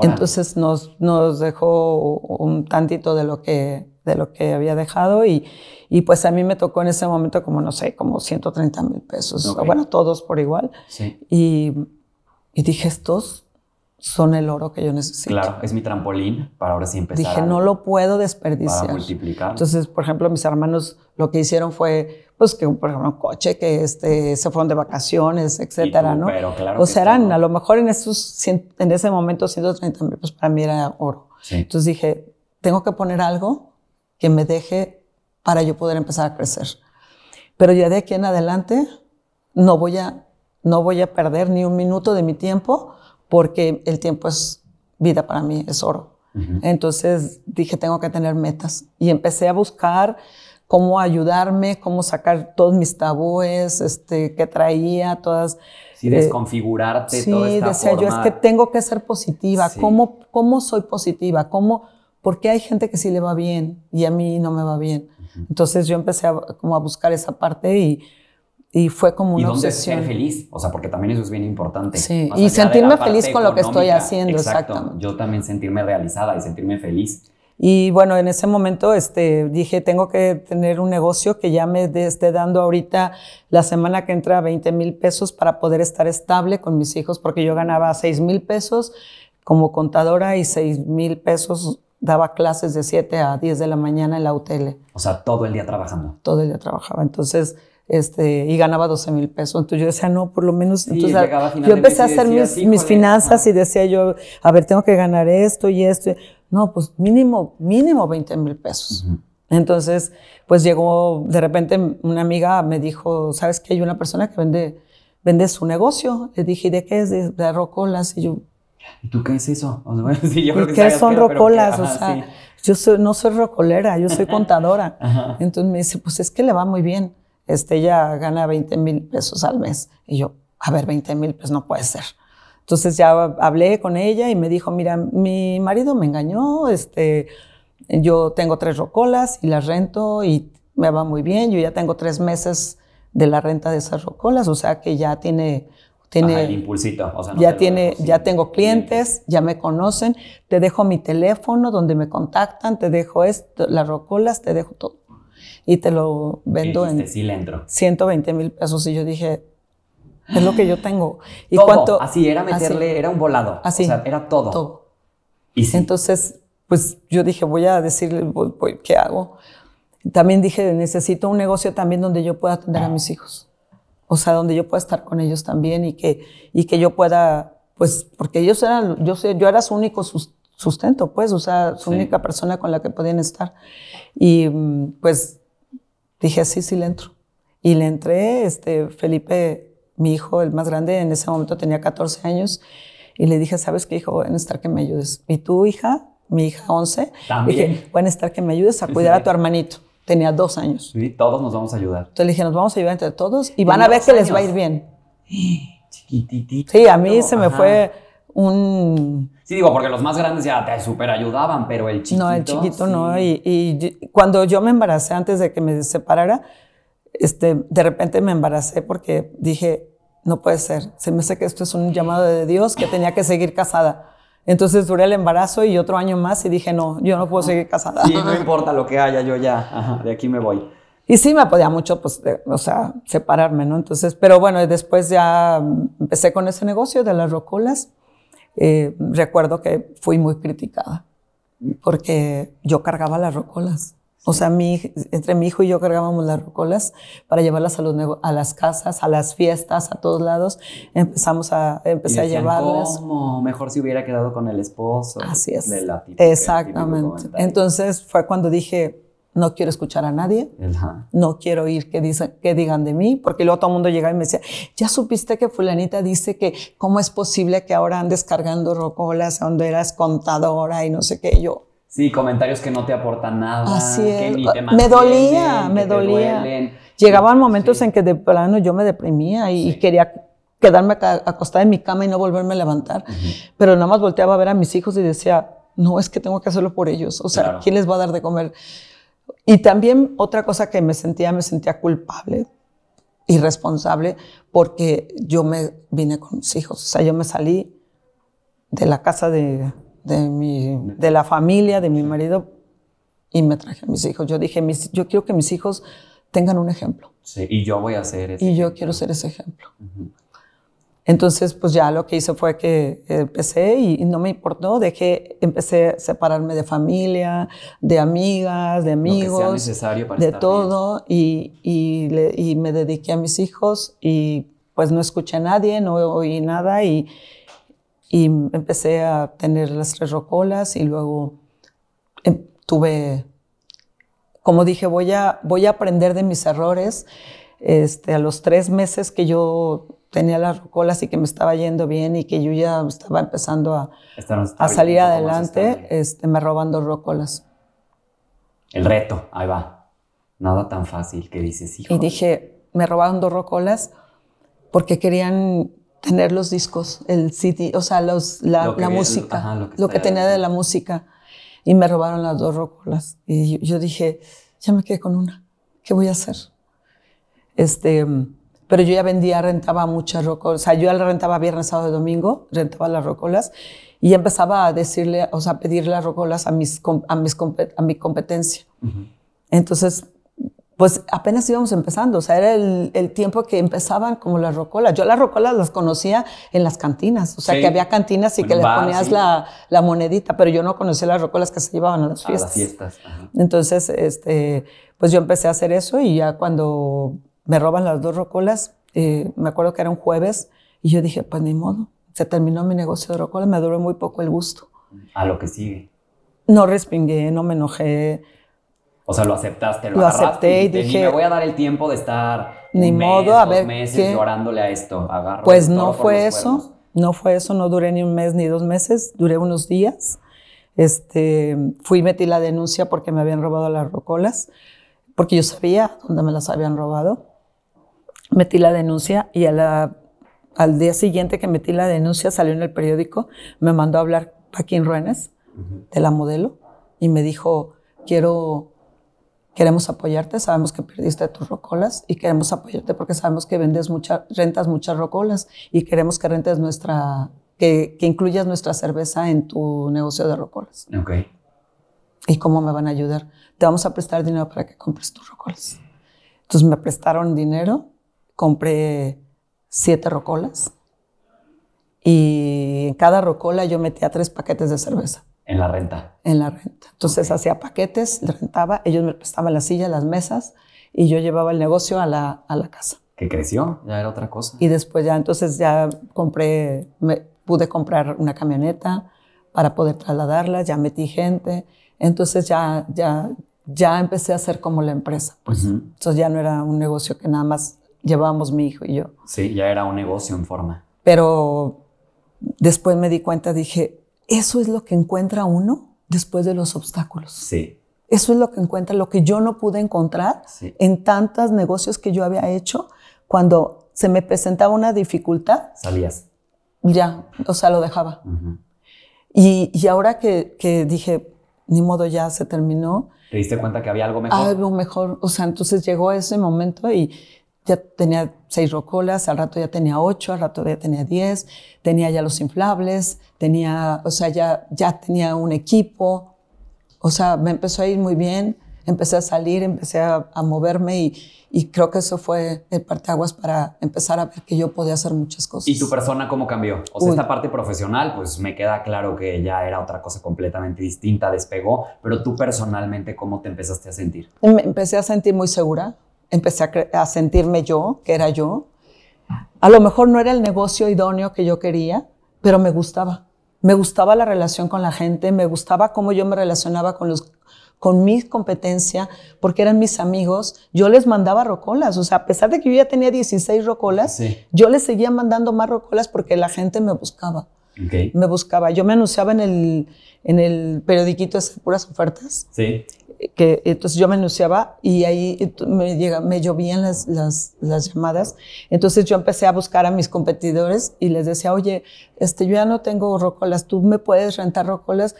Entonces nos, nos dejó un tantito de lo que, de lo que había dejado y, y pues a mí me tocó en ese momento como, no sé, como 130 mil pesos. Bueno, todos por igual. Sí. Y, y dije, estos son el oro que yo necesito. Claro, es mi trampolín para ahora sí empezar. Dije, no lo puedo desperdiciar. Para multiplicar. Entonces, por ejemplo, mis hermanos lo que hicieron fue, pues, que, por ejemplo, un coche, que este, se fueron de vacaciones, etcétera, ¿no? Pero claro. O sea, eran, a lo mejor en, esos, en ese momento, 130 mil, pues para mí era oro. Entonces dije, tengo que poner algo que me deje para yo poder empezar a crecer. Pero ya de aquí en adelante, no voy a, no voy a perder ni un minuto de mi tiempo porque el tiempo es vida para mí, es oro. Entonces dije, tengo que tener metas y empecé a buscar cómo ayudarme, cómo sacar todos mis tabúes este, que traía, todas... Sí, desconfigurarte sí, toda esta decía yo, es que tengo que ser positiva. ¿Cómo, ¿Cómo soy positiva? ¿Cómo, porque hay gente que sí le va bien y a mí no me va bien. Entonces yo empecé a, como a buscar esa parte y y fue como una ¿Y dónde ser feliz? O sea, porque también eso es bien importante. Sí, y sentirme feliz con lo que estoy haciendo, exacto. Yo también sentirme realizada y sentirme feliz. Y bueno, en ese momento este, dije, tengo que tener un negocio que ya me esté dando ahorita la semana que entra 20 mil pesos para poder estar estable con mis hijos, porque yo ganaba 6 mil pesos como contadora y 6 mil pesos daba clases de 7 a 10 de la mañana en la UTL. O sea, todo el día trabajando. Todo el día trabajaba. Entonces, este, y ganaba 12 mil pesos. Entonces yo decía, no, por lo menos. entonces, yo empecé a hacer mis, mis, finanzas y decía yo, a ver, tengo que ganar esto y esto. No, pues mínimo, mínimo 20 mil pesos. Entonces, pues llegó, de repente una amiga me dijo, ¿sabes que hay una persona que vende, vende su negocio? Le dije, ¿y de qué es? De, rocolas. Y yo, ¿y tú qué es eso? O sea, sí, yo creo ¿Qué son rocolas? o sea, yo no soy rocolera, yo soy contadora. Entonces me dice, pues es que le va muy bien este, ella gana 20 mil pesos al mes. Y yo, a ver, 20 mil, pues no puede ser. Entonces ya hablé con ella y me dijo, mira, mi marido me engañó, este, yo tengo tres rocolas y las rento y me va muy bien, yo ya tengo tres meses de la renta de esas rocolas, o sea que ya tiene... tiene el impulsito, o sea, ya, tiene, ya tengo clientes, ya me conocen, te dejo mi teléfono donde me contactan, te dejo esto, las rocolas, te dejo todo y te lo vendo en sí 120 mil pesos. Y yo dije, es lo que yo tengo. Y todo, así era meterle, era un volado. Así. O sea, era todo. Todo. Y Entonces, pues yo dije, voy a decirle, ¿qué hago? También dije, necesito un negocio también donde yo pueda atender a mis hijos. O sea, donde yo pueda estar con ellos también y que, y que yo pueda, pues, porque ellos eran, yo, sé, yo era su único sustento, pues, o sea, su única persona con la que podían estar. Y pues dije, sí, sí le entro. Y le entré, este, Felipe, mi hijo, el más grande, en ese momento tenía 14 años, y le dije, ¿sabes qué, hijo? Voy a necesitar que me ayudes. ¿Y tu hija? Mi hija, 11. También. Dije, voy a necesitar que me ayudes a cuidar a tu hermanito. Tenía dos años. Sí, todos nos vamos a ayudar. Entonces le dije, nos vamos a ayudar entre todos y van a ver que les va a ir bien. Chiquititito. Sí, a mí se me fue un... Sí, digo, porque los más grandes ya te super ayudaban, pero el chiquito... No, el chiquito no. Y, y, cuando yo me embaracé antes de que me separara, este, de repente me embaracé porque dije, no puede ser, se me hace que esto es un llamado de Dios, que tenía que seguir casada. Entonces duré el embarazo y otro año más y dije, no, yo no puedo seguir casada. Sí, no importa lo que haya, yo ya, de aquí me voy. Y sí me podía mucho, pues, o sea, separarme, ¿no? Entonces, pero bueno, después ya empecé con ese negocio de las rocolas. Eh, recuerdo que fui muy criticada porque yo cargaba las rocolas. O sea, mi, entre mi hijo y yo cargábamos las rocolas para llevarlas a, los, a las casas, a las fiestas, a todos lados. Empezamos a, empecé a llevarlas. ¿Cómo? Mejor si hubiera quedado con el esposo. Así es. Exactamente. Entonces fue cuando dije, no quiero escuchar a nadie, no quiero oír que, dicen, que digan de mí, porque luego todo el mundo llegaba y me decía, ya supiste que fulanita dice que cómo es posible que ahora andes cargando rocolas donde eras contadora y no sé qué, yo, Sí, comentarios que no te aportan nada. Así es. me dolía, me dolía. Llegaban momentos en que de plano yo me deprimía y, quería quedarme acostada en mi cama y no volverme a levantar. Pero nada más volteaba a ver a mis hijos y decía, no, es que tengo que hacerlo por ellos. O sea, ¿quién les va a dar de comer? Y también otra cosa que me sentía, me sentía culpable, irresponsable, porque yo me vine con mis hijos. O sea, yo me salí de la casa de, de, mi, de la familia, de mi marido, y me traje a mis hijos. Yo dije, mis, yo quiero que mis hijos tengan un ejemplo. Sí, y yo voy a ser ese Y yo quiero ser ese ejemplo. Entonces, pues ya lo que hice fue que empecé y, no me importó, dejé, empecé a separarme de familia, de amigas, de amigos, necesario para de todo, y, y, y, me dediqué a mis hijos y pues no escuché a nadie, no oí nada y, y empecé a tener las tres rocolas y luego em, tuve, como dije, voy a, voy a aprender de mis errores. Este, a los tres meses que yo tenía las rocolas y que me estaba yendo bien y que yo ya estaba empezando a, a salir adelante, este, me roban dos rocolas. El reto, ahí va. Nada tan fácil que dices, hijo. Y dije, me robaron dos rocolas porque querían tener los discos, el CD, o sea, los, la, música, lo que, tenía de la música. Y me robaron las dos rocolas. Y yo, dije, ya me quedé con una. ¿Qué voy a hacer? Este, pero yo ya vendía, rentaba muchas rocolas. O sea, yo ya rentaba viernes, sábado y domingo, rentaba las rocolas. Y empezaba a decirle, o sea, a pedir las rocolas a, mis, a, mis, a mi competencia. Entonces, pues apenas íbamos empezando, o sea, era el, tiempo que empezaban como las rocolas. Yo las rocolas las conocía en las cantinas, o sea, que había cantinas y que le ponías la, monedita, pero yo no conocía las rocolas que se llevaban a las fiestas. A las fiestas. Entonces, este, pues yo empecé a hacer eso y ya cuando me roban las dos rocolas, eh, me acuerdo que era un jueves y yo dije, pues ni modo, se terminó mi negocio de rocolas, me duró muy poco el gusto. A lo que sigue. No respingué, no me enojé o sea, lo aceptaste, lo, lo acepté y dije, me voy a dar el tiempo de estar ni modo, a ver, meses llorándole a esto. Agarro pues no fue eso, no fue eso, no duré ni un mes ni dos meses, duré unos días. Este, fui y metí la denuncia porque me habían robado las rocolas, porque yo sabía dónde me las habían robado. Metí la denuncia y al día siguiente que metí la denuncia salió en el periódico, me mandó a hablar Paquín Ruenes, de la modelo, y me dijo, quiero Queremos apoyarte, sabemos que perdiste tus rocolas y queremos apoyarte porque sabemos que vendes muchas, rentas muchas rocolas y queremos que rentes nuestra, que, que, incluyas nuestra cerveza en tu negocio de rocolas. Ok. ¿Y cómo me van a ayudar? Te vamos a prestar dinero para que compres tus rocolas. Entonces me prestaron dinero, compré siete rocolas y en cada rocola yo metía tres paquetes de cerveza. En la renta. En la renta. Entonces hacía paquetes, rentaba, ellos me prestaban la silla, las mesas y yo llevaba el negocio a la, a la casa. Que creció, ya era otra cosa. Y después ya, entonces ya compré, me, pude comprar una camioneta para poder trasladarla, ya metí gente, entonces ya, ya, ya empecé a hacer como la empresa. Pues. Entonces ya no era un negocio que nada más llevábamos mi hijo y yo. Sí, ya era un negocio en forma. Pero después me di cuenta, dije, eso es lo que encuentra uno después de los obstáculos. Sí. Eso es lo que encuentra, lo que yo no pude encontrar en tantos negocios que yo había hecho. Cuando se me presentaba una dificultad. Salías. Ya, o sea, lo dejaba. y, ahora que, dije, ni modo, ya se terminó. ¿Te diste cuenta que había algo mejor? Algo mejor. O sea, entonces llegó ese momento y ya tenía seis rocolas, al rato ya tenía ocho, al rato ya tenía diez, tenía ya los inflables, tenía, o sea, ya, ya tenía un equipo. O sea, me empezó a ir muy bien, empecé a salir, empecé a, a moverme y, y creo que eso fue el parteaguas para empezar a ver que yo podía hacer muchas cosas. ¿Y tu persona cómo cambió? O sea, esta parte profesional, pues me queda claro que ya era otra cosa completamente distinta, despegó, pero tú personalmente, ¿cómo te empezaste a sentir? Me empecé a sentir muy segura, empecé a, a sentirme yo, que era yo. A lo mejor no era el negocio idóneo que yo quería, pero me gustaba. Me gustaba la relación con la gente, me gustaba cómo yo me relacionaba con los con mi competencia, porque eran mis amigos, yo les mandaba rocolas. O sea, a pesar de que yo ya tenía 16 rocolas, yo les seguía mandando más rocolas porque la gente me buscaba. Me buscaba. Yo me anunciaba en el, en el periodiquito de puras ofertas. Sí. Que, entonces yo me anunciaba y ahí me, llega, me llovían las, las, las, llamadas. Entonces yo empecé a buscar a mis competidores y les decía, oye, este, yo ya no tengo rocolas, tú me puedes rentar rocolas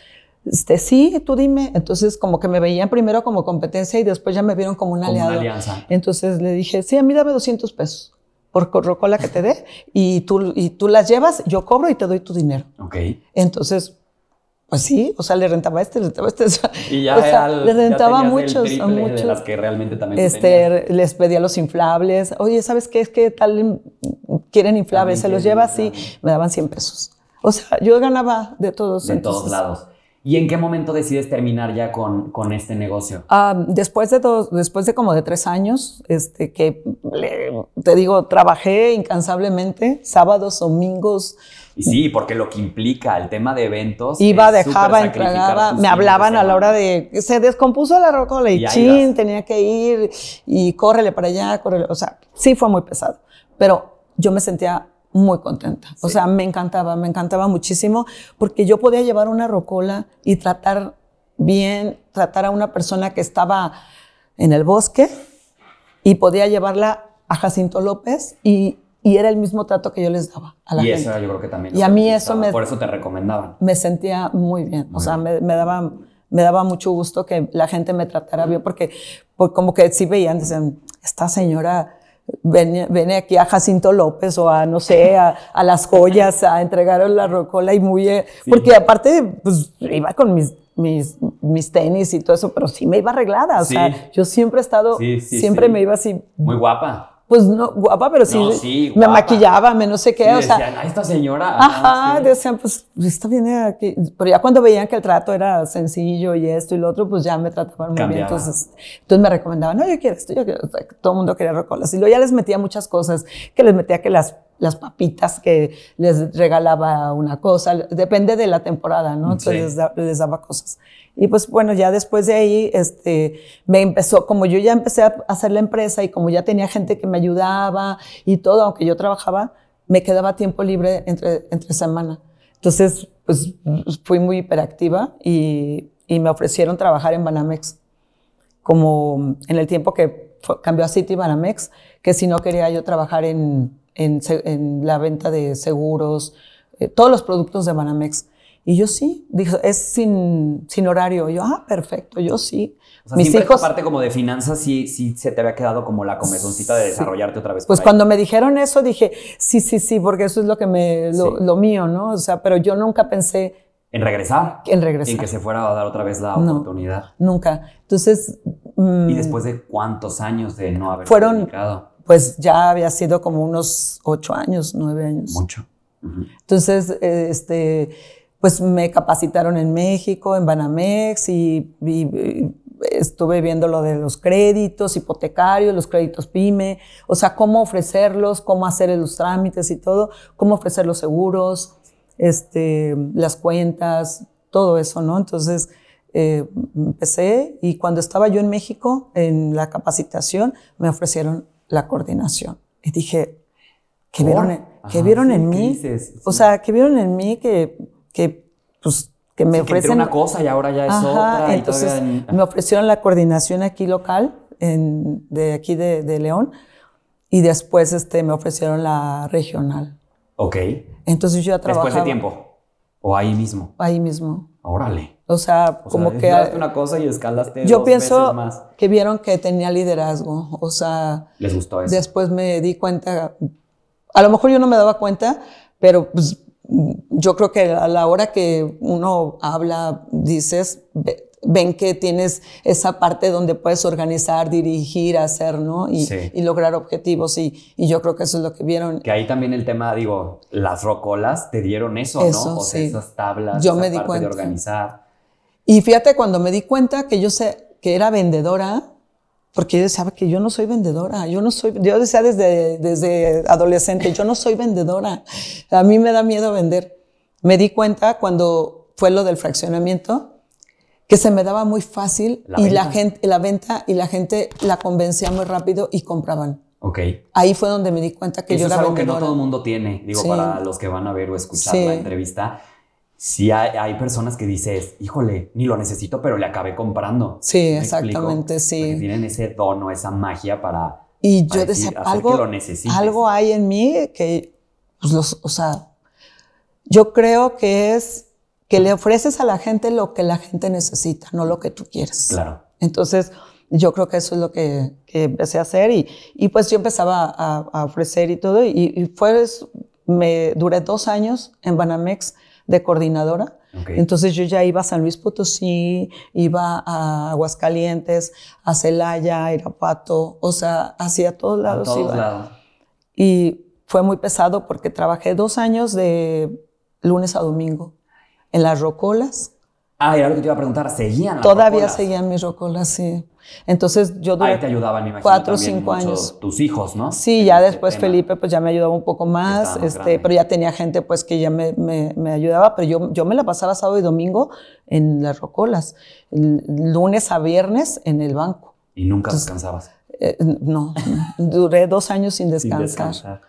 este, sí, tú dime. Entonces, como que me veían primero como competencia y después ya me vieron como un aliado. Una alianza. Entonces le dije, sí, a mí dame 200 pesos por rocola que te dé y tú, y tú las llevas, yo cobro y te doy tu dinero. Ok. Entonces, pues sí, o sea, le rentaba este, le rentaba este. Y ya o sea, le rentaba a muchos, a muchos. De las que realmente también este, les pedía los inflables. Oye, ¿sabes qué? Es que tal quieren inflables, se los lleva así, me daban 100 pesos. O sea, yo ganaba de todos. De entonces, todos lados. ¿Y en qué momento decides terminar ya con, con este negocio? Uh, después, de dos, después de como de tres años, este, que te digo, trabajé incansablemente, sábados, domingos. Y sí, porque lo que implica el tema de eventos. Iba, dejaba, entregaba, me hablaban a la hora de. Se descompuso la rocola y, y chin, tenía que ir y córrele para allá, córrele. O sea, sí fue muy pesado. Pero yo me sentía muy contenta. O sea, me encantaba, me encantaba muchísimo porque yo podía llevar una rocola y tratar bien, tratar a una persona que estaba en el bosque y podía llevarla a Jacinto López y, y era el mismo trato que yo les daba a la y gente. eso yo creo que también. Y a mí eso me... Por eso te recomendaban. Me sentía muy bien. Muy o sea, me, me, daba, me daba mucho gusto que la gente me tratara bien porque, porque como que sí veían, decían, esta señora Ven, aquí a Jacinto López o a, no sé, a, a las joyas a entregar la rocola y muy... Eh, sí. Porque aparte, pues iba con mis, mis, mis, tenis y todo eso, pero sí me iba arreglada. O sí. sea, yo siempre he estado, sí, siempre me iba así... Muy guapa. Pues no, guapa, pero sí, no, sí me maquillaba, me no sé qué, sí, o sea. Decían, ah, esta señora. Ajá, sí. decían, pues, esta viene aquí. Pero ya cuando veían que el trato era sencillo y esto y lo otro, pues ya me trataban muy bien. Entonces, entonces me recomendaban, no, yo quiero esto, yo quiero esto. Todo el mundo quería rocolas. Y luego ya les metía muchas cosas, que les metía que las las papitas que les regalaba una cosa, depende de la temporada, ¿no? Entonces sí. les, da, les, daba cosas. Y pues bueno, ya después de ahí, este, me empezó, como yo ya empecé a hacer la empresa y como ya tenía gente que me ayudaba y todo, aunque yo trabajaba, me quedaba tiempo libre entre, entre semana. Entonces, pues fui muy hiperactiva y, y me ofrecieron trabajar en Banamex, como en el tiempo que fue, cambió a City Banamex, que si no quería yo trabajar en, en, en la venta de seguros, eh, todos los productos de Banamex. Y yo sí, dijo, es sin, sin horario. Yo, ah, perfecto, yo sí. O sea, Mis hijos. parte como de finanzas sí, sí se te había quedado como la comezoncita de desarrollarte sí. otra vez. Pues cuando me dijeron eso dije, sí, sí, sí, porque eso es lo que me, lo, sí. lo, mío, ¿no? O sea, pero yo nunca pensé. En regresar. En regresar. En que se fuera a dar otra vez la no, oportunidad. Nunca. Entonces. Mmm, ¿Y después de cuántos años de no haber fueron, dedicado? Pues ya había sido como unos ocho años, nueve años. Mucho. Uh -huh. Entonces, este pues me capacitaron en México, en Banamex, y, y, y, estuve viendo lo de los créditos hipotecarios, los créditos PYME, o sea, cómo ofrecerlos, cómo hacer los trámites y todo, cómo ofrecer los seguros, este, las cuentas, todo eso, ¿no? Entonces, eh, empecé y cuando estaba yo en México, en la capacitación, me ofrecieron la coordinación. Y dije, ¿qué vieron, en, ¿qué vieron sí, en mí? Sí. O sea, ¿qué vieron en mí que que pues que me sí, ofrecen que una cosa y ahora ya es Ajá, otra. entonces en... me ofrecieron la coordinación aquí local en, de aquí de, de, León y después este me ofrecieron la regional. Ok. Entonces yo ya trabajaba. Después de tiempo o ahí mismo. Ahí mismo. Órale. O sea, O como sea, que... una cosa y escalaste Yo dos pienso veces más. que vieron que tenía liderazgo. O sea, Les gustó eso. después me di cuenta, a lo mejor yo no me daba cuenta, pero pues, yo creo que a la hora que uno habla, dices, ve- ven que tienes esa parte donde puedes organizar, dirigir, hacer, ¿no? Y, Sí. y lograr objetivos. Y, y yo creo que eso es lo que vieron. Que ahí también el tema, digo, las rocolas te dieron eso, Eso, ¿no? O sea, sí. esas tablas, Yo esa me di parte cuenta. de organizar. Y fíjate, cuando me di cuenta que yo sé que era vendedora, porque yo decía que yo no soy vendedora, yo no soy, yo decía desde, desde adolescente, yo no soy vendedora, a mí me da miedo vender. Me di cuenta cuando fue lo del fraccionamiento, que se me daba muy fácil La y la gente, la venta y la gente la convencía muy rápido y compraban. Ok. Ahí fue donde me di cuenta que Eso yo es era algo que no vendedora. todo el mundo tiene. Digo, Sí. para los que van a ver o escuchar Sí. la entrevista, sí hay, hay personas que dices, híjole, ni lo necesito, pero le acabé comprando. Sí, exactamente, sí. Porque tienen ese don o esa magia para. Y para yo decir, decía, algo, que lo algo hay en mí que, pues, los, o sea, yo creo que es que le ofreces a la gente lo que la gente necesita, no lo que tú quieres. Claro. Entonces, yo creo que eso es lo que, que empecé a hacer y, y pues yo empezaba a, a ofrecer y todo y, y fue, me duré dos años en Banamex de coordinadora. Entonces yo ya iba a San Luis Potosí, iba a Aguascalientes, a Celaya, a Irapuato, o sea, hacia todos A lados todos iba. lados. Y fue muy pesado porque trabajé dos años de lunes a domingo en las rocolas. Ah, era lo que te iba a preguntar. ¿Seguían las Todavía rocolas? seguían mis rocolas, sí. Entonces yo duré Ahí te ayudaban, me imagino, cuatro o cinco años. tus hijos, ¿no? Sí, En ya este después tema. Felipe pues ya me ayudaba un poco más, este, pero ya tenía gente pues que ya me, me, me ayudaba, pero yo, yo me la pasaba sábado y domingo en las rocolas, lunes a viernes en el banco. Y nunca descansabas. Eh, no, duré dos años sin Sin descansar. descansar.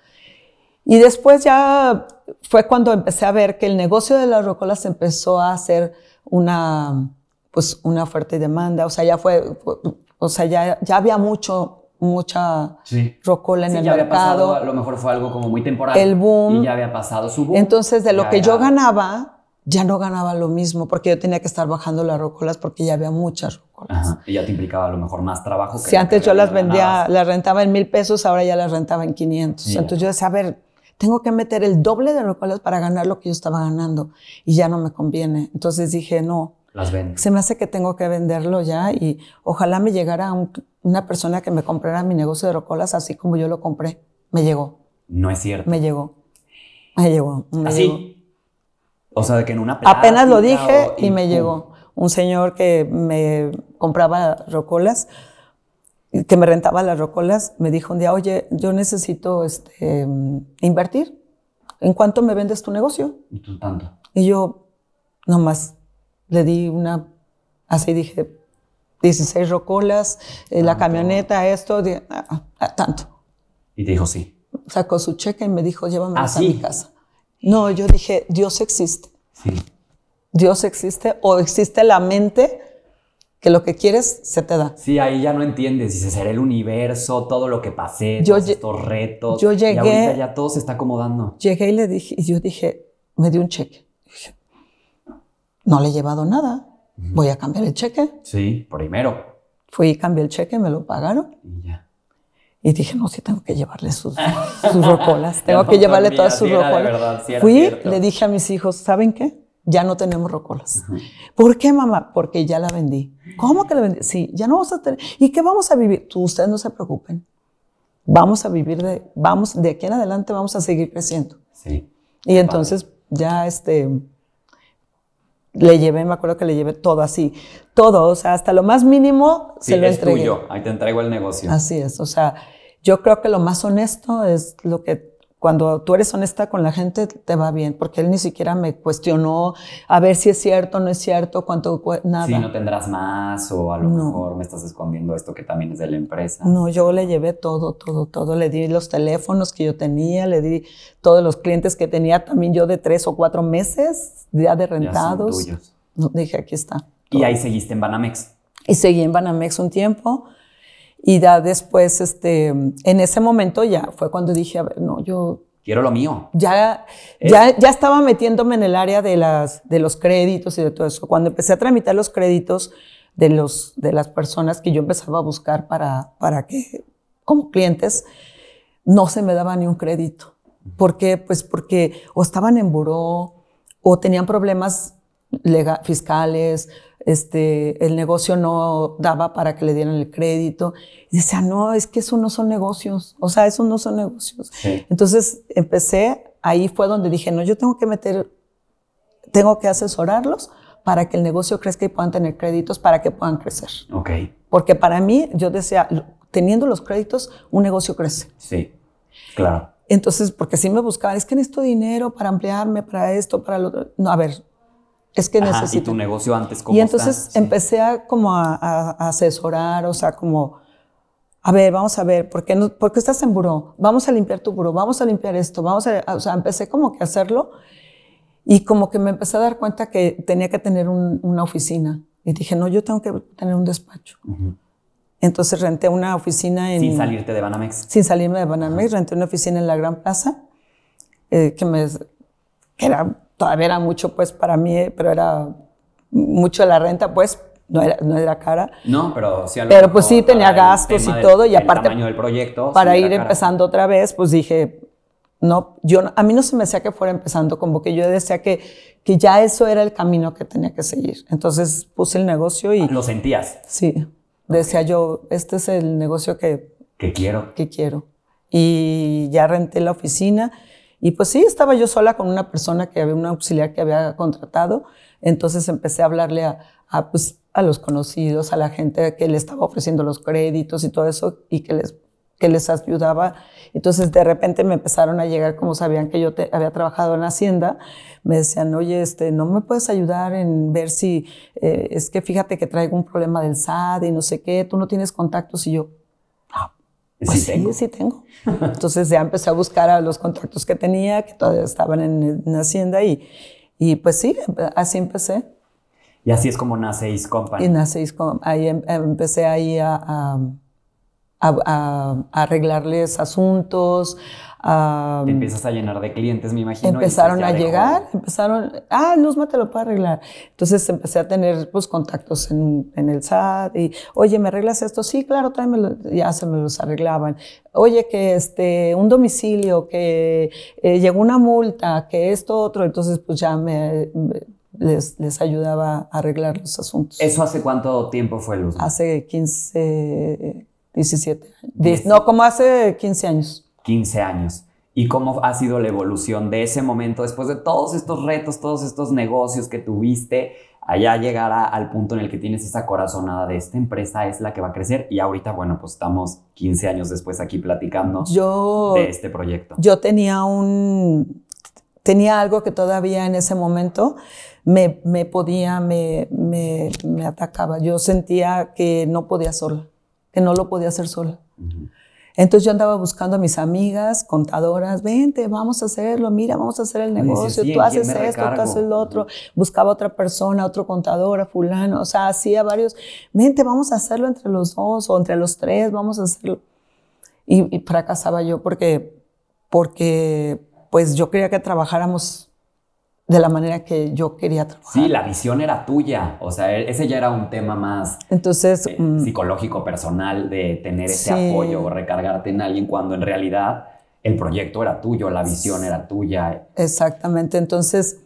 Y después ya fue cuando empecé a ver que el negocio de las rocolas empezó a hacer una, pues, una fuerte demanda. O sea, ya fue, o sea, ya, ya había mucho, mucha Sí. rocola en Sí, el ya había pasado, mercado. a lo mejor fue algo como muy temporal. El boom. Y ya había pasado su boom. Entonces, de lo Ya que yo era- ganaba, ya no ganaba lo mismo, porque yo tenía que estar bajando las rocolas porque ya había muchas rocolas. Ajá, y ya te implicaba a lo mejor más trabajo. que Si antes que yo las ganabas. vendía, las rentaba en mil pesos, ahora ya las rentaba en 500. Sí. Entonces yo decía, a ver, tengo que meter el doble de rocolas para ganar lo que yo estaba ganando y ya no me conviene. Entonces dije, no, Las vendes. se me hace que tengo que venderlo ya y ojalá me llegara un- una persona que me comprara mi negocio de rocolas así como yo lo compré. Me llegó, No es cierto. me llegó, me llegó. me llegó. Así. O sea, de que en una Apenas lo dije y me pum. llegó. Un señor que me compraba rocolas, que me rentaba las rocolas, me dijo un día, oye, yo necesito este, invertir. ¿En cuánto me vendes tu negocio? Y tú tanto. Y yo nomás le di una, así dije, 16 rocolas, eh, la camioneta, esto, di- ah, ah, tanto. Y te dijo sí. Sacó su cheque y me dijo, llévame ¿Ah, a sí? mi casa. No, yo dije, Dios existe. Sí. Dios existe o existe la mente que lo que quieres se te da. Sí, ahí ya no entiendes. Dices, será el universo, todo lo que pasé, Yo todos estos retos. yo Y llegué- ahorita ya todo se está acomodando. Llegué y le dije, y yo dije, me dio un cheque. Dije, no le he llevado nada, voy a cambiar el cheque. Sí, primero. Fui y cambié el cheque, me lo pagaron. Y ya. Y dije, no, sí tengo que llevarle sus, sus rocolas, tengo que llevarle todas sus era rocolas. verdad, sí era Fui, cierto. le dije a mis hijos, ¿saben qué? Ya no tenemos rocolas. ¿Por qué, mamá? Porque ya la vendí. ¿Cómo que la vendí? Sí, ya no vamos a tener. ¿Y qué vamos a vivir? Tú, ustedes no se preocupen. Vamos a vivir de, vamos, de aquí en adelante vamos a seguir creciendo. Sí. Y entonces ya este, le llevé, me acuerdo que le llevé todo así, todo, o sea, hasta lo más mínimo Sí, se lo es entregué. tuyo. Ahí te entrego el negocio. Así es, o sea, yo creo que lo más honesto es lo que cuando tú eres honesta con la gente te va bien, porque él ni siquiera me cuestionó a ver si es cierto no es cierto, cuánto nada. Sí, no tendrás más o a lo No. mejor me estás escondiendo esto que también es de la empresa. No, yo le llevé todo, todo, todo. Le di los teléfonos que yo tenía, le di todos los clientes que tenía también yo de tres o cuatro meses ya de Ya son rentados. tuyos. No, dije, aquí está. Y ahí seguiste en Banamex. Y seguí en Banamex un tiempo. Y ya después, este, en ese momento ya fue cuando dije, a ver, no, yo quiero lo mío. Ya, ya, ya estaba metiéndome en el área de, las, de los créditos y de todo eso. Cuando empecé a tramitar los créditos de, los, de las personas que yo empezaba a buscar para, para que, como clientes, no se me daba ni un crédito. ¿Por qué? Pues porque o estaban en buró o tenían problemas fiscales, este, el negocio no daba para que le dieran el crédito. Y decía, no, es que eso no son negocios, o sea, eso no son negocios. Entonces empecé, ahí fue donde dije, no, yo tengo que meter, tengo que asesorarlos para que el negocio crezca y puedan tener créditos para que puedan crecer. Ok. Porque para mí, yo decía, teniendo los créditos, un negocio crece. Sí, claro. Entonces, porque si me buscaban, es que necesito dinero para ampliarme, para esto, para lo otro. No, a ver, es que necesito. ¿Y tu negocio antes cómo Y entonces empecé a como a, asesorar, o sea, como, a ver, vamos a ver, ¿por qué, no, ¿por qué estás en buró? Vamos a limpiar tu buró, vamos a limpiar esto, vamos a, o sea, empecé como que a hacerlo y como que me empecé a dar cuenta que tenía que tener una oficina. Y dije, no, yo tengo que tener un despacho. Entonces renté una oficina en... Sin salirte de Banamex. Sin salirme de Banamex, renté una oficina en la Gran Plaza, eh, que me... Que era todavía era mucho pues para mí, pero era mucho la renta pues, no era, no era cara. No, pero sí. Pero pues sí tenía gastos y todo y aparte del proyecto, para ir empezando otra vez, pues dije, no, yo a mí no se me decía que fuera empezando, como que yo decía que que ya eso era el camino que tenía que seguir. Entonces puse el negocio y lo sentías. Sí. Decía yo, este es el negocio que que quiero. Que quiero. Y ya renté la oficina y pues sí, estaba yo sola con una persona que había, una auxiliar que había contratado. Entonces empecé a hablarle a, a, pues, a los conocidos, a la gente que le estaba ofreciendo los créditos y todo eso y que les, que les ayudaba. Entonces de repente me empezaron a llegar, como sabían que yo había trabajado en la Hacienda, me decían, oye, este, ¿no me puedes ayudar en ver si, eh, es que fíjate que traigo un problema del SAD y no sé qué, tú no tienes contactos y yo, pues sí, sí, tengo. Entonces ya empecé a buscar a los contactos que tenía, que todavía estaban en, Hacienda y, y pues sí, así empecé. Y así es como nace East Company. Y nace East Company. Ahí em, empecé ahí a, a, arreglarles asuntos. Te empiezas a llenar de clientes, me imagino. Empezaron a llegar, empezaron, ah, Luzma te lo puede arreglar. Entonces empecé a tener pues contactos en, en, el SAT y, oye, ¿me arreglas esto? Sí, claro, tráemelo. Ya se me los arreglaban. Oye, que este, un domicilio, que eh, llegó una multa, que esto, otro. Entonces pues ya me, les, les, ayudaba a arreglar los asuntos. ¿Eso hace cuánto tiempo fue, Luzma? Hace 15 17 años. No, como hace 15 años. 15 años. ¿Y cómo ha sido la evolución de ese momento después de todos estos retos, todos estos negocios que tuviste, allá llegar al punto en el que tienes esa corazonada de esta empresa es la que va a crecer y ahorita, bueno, pues estamos 15 años después aquí platicando de este proyecto. Yo tenía un, tenía algo que todavía en ese momento me, me podía, me, me, me atacaba. Yo sentía que no podía sola que no lo podía hacer sola. Entonces yo andaba buscando a mis amigas, contadoras, vente, vamos a hacerlo, mira, vamos a hacer el negocio, tú haces esto, tú haces lo otro. Buscaba otra persona, otro contador, fulano, o sea, hacía varios, vente, vamos a hacerlo entre los dos o entre los tres, vamos a hacerlo. Y, y fracasaba yo porque, porque pues yo quería que trabajáramos de la manera que yo quería trabajar. Sí, la visión era tuya, o sea, e-, ese ya era un tema más Entonces, eh, mm, psicológico, personal, de tener ese apoyo o recargarte en alguien cuando en realidad el proyecto era tuyo, la visión era tuya. Exactamente, entonces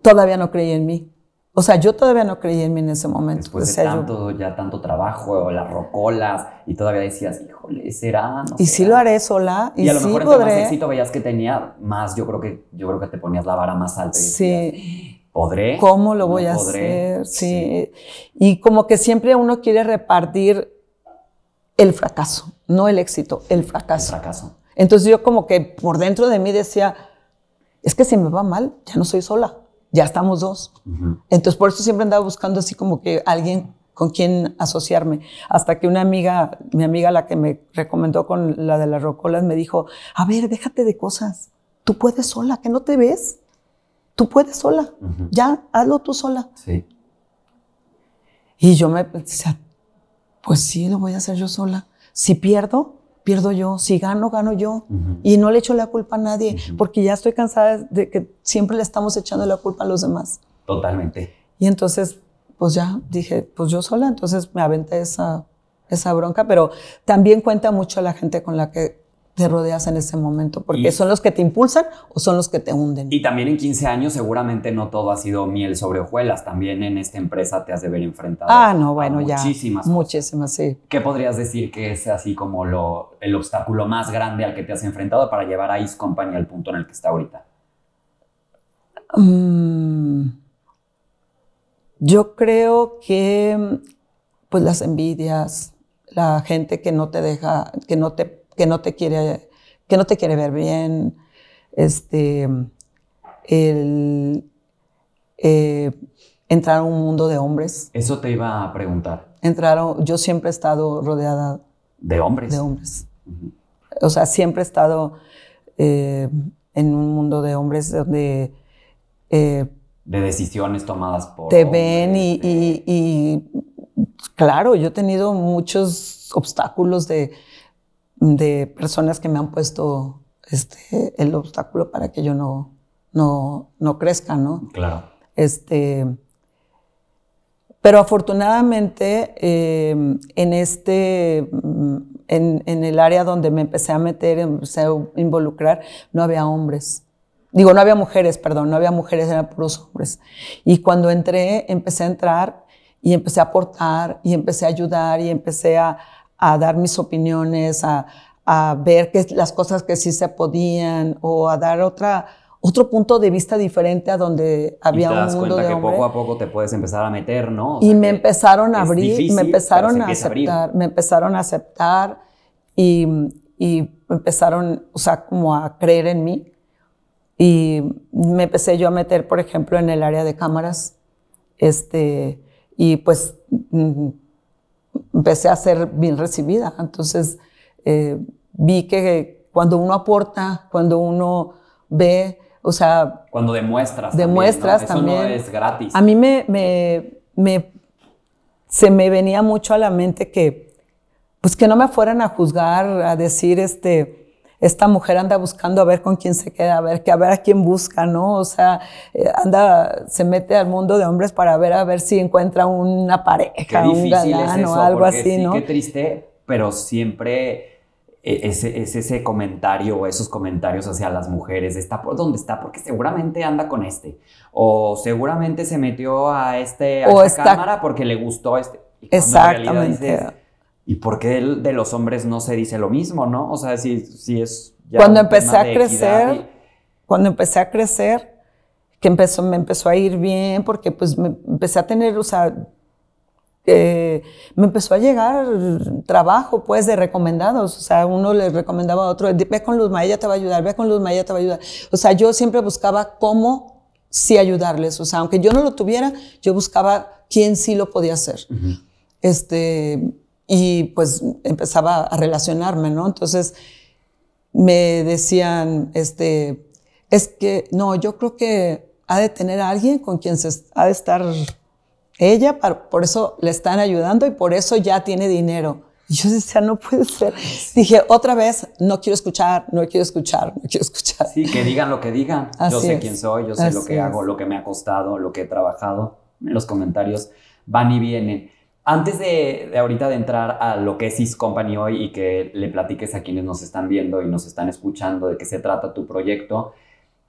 todavía no creí en mí. O sea, yo todavía no creí en mí en ese momento. Después de tanto, ya tanto trabajo, las rocolas, y todavía decías, híjole, ¿será? y sí lo haré sola, y, y a lo sí mejor podré. más éxito veías que tenía, más yo creo que, yo creo que te ponías la vara más alta. Y sí. ¿Podré? ¿Cómo lo voy a hacer? Sí. Y como que siempre uno quiere repartir el fracaso, no el éxito, el fracaso. El fracaso. Entonces yo como que por dentro de mí decía, es que si me va mal, ya no soy sola ya estamos dos. Entonces, por eso siempre andaba buscando así como que alguien con quien asociarme. Hasta que una amiga, mi amiga, la que me recomendó con la de las rocolas, me dijo, a ver, déjate de cosas. Tú puedes sola, que no te ves. Tú puedes sola. Ya, hazlo tú sola. Sí. Y yo me decía, pues sí, lo voy a hacer yo sola. Si pierdo, pierdo yo. Si gano, gano yo. Y no le echo la culpa a nadie, porque ya estoy cansada de que siempre le estamos echando la culpa a los demás. Totalmente. Y entonces, pues ya dije, pues yo sola, entonces me aventé esa, esa bronca, pero también cuenta mucho la gente con la que te rodeas en ese momento, porque son los que te impulsan o son los que te hunden. Y también en 15 años seguramente no todo ha sido miel sobre hojuelas, también en esta empresa te has de ver enfrentado ah, no, bueno, ya, muchísimas Muchísimas, sí. ¿Qué podrías decir que es así como lo, el obstáculo más grande al que te has enfrentado para llevar a East Company al punto en el que está ahorita? Mm, yo creo que pues las envidias, la gente que no te deja, que no te que no te quiere, que no te quiere ver bien, este, el eh, entrar a un mundo de hombres. Eso te iba a preguntar. Entrar, yo siempre he estado rodeada de hombres. De hombres. O sea, siempre he estado eh, en un mundo de hombres donde... Eh, de decisiones tomadas por... Te ven y, y, claro, yo he tenido muchos obstáculos de de personas que me han puesto este, el obstáculo para que yo no, no, no crezca, ¿no? Claro. Este, pero afortunadamente em, en este, mm, en, en, el área donde me empecé a meter, empecé a involucrar, no había hombres. Digo, no había mujeres, perdón, no había mujeres, eran puros hombres. Y cuando entré, empecé a entrar y empecé a aportar y empecé a ayudar y empecé a, a dar mis opiniones, a, a ver que, las cosas que sí se podían o a dar otra, otro punto de vista diferente a donde había y te das un mundo cuenta que poco a poco te puedes empezar a meter, ¿no? y me empezaron a abrir, me empezaron a aceptar, me empezaron a aceptar y, y empezaron, o sea, como a creer en mí. Y me empecé yo a meter, por ejemplo, en el área de cámaras, este, y pues mm, empecé a ser bien recibida. Entonces eh, vi que cuando uno aporta, cuando uno ve, o sea... Cuando demuestras. Demuestras también. Eso no es gratis. A mí me, me, me, se me venía mucho a la mente que, pues que no me fueran a juzgar, a decir, este, esta mujer anda buscando a ver con quién se queda, a ver, que a ver a quién busca, ¿no? O sea, eh, anda, se mete al mundo de hombres para ver a ver si encuentra una pareja, un galán o algo así, ¿no? Qué triste, pero siempre e, es, ese comentario o esos comentarios hacia las mujeres, está por donde está, porque seguramente anda con este, o seguramente se metió a este a esta cámara porque le gustó este. Exactamente. ¿Y por qué de los hombres no se dice lo mismo, no? O sea, si, si es... cuando empecé a crecer, cuando empecé a crecer, que empezó, me empezó a ir bien, porque pues me empecé a tener, o sea, eh, me empezó a llegar trabajo, pues, de recomendados. O sea, uno le recomendaba a otro, ve con Luzma, ella te va a ayudar, ve con Luzma, ella te va a ayudar. O sea, yo siempre buscaba cómo sí ayudarles. O sea, aunque yo no lo tuviera, yo buscaba quién sí lo podía hacer. Este y pues empezaba a relacionarme, ¿no? Entonces me decían, este, es que, no, yo creo que ha de tener a alguien con quien se ha de estar ella, por eso le están ayudando y por eso ya tiene dinero. Y yo decía, no puede ser. Dije, otra vez, no quiero escuchar, no quiero escuchar, no quiero escuchar. Sí, que digan lo que digan. yo sé quién soy, yo sé lo que hago, lo que me ha costado, lo que he trabajado. Los comentarios van y vienen. Antes de, ahorita de entrar a lo que es Is Company hoy y que le platiques a quienes nos están viendo y nos están escuchando de qué se trata tu proyecto,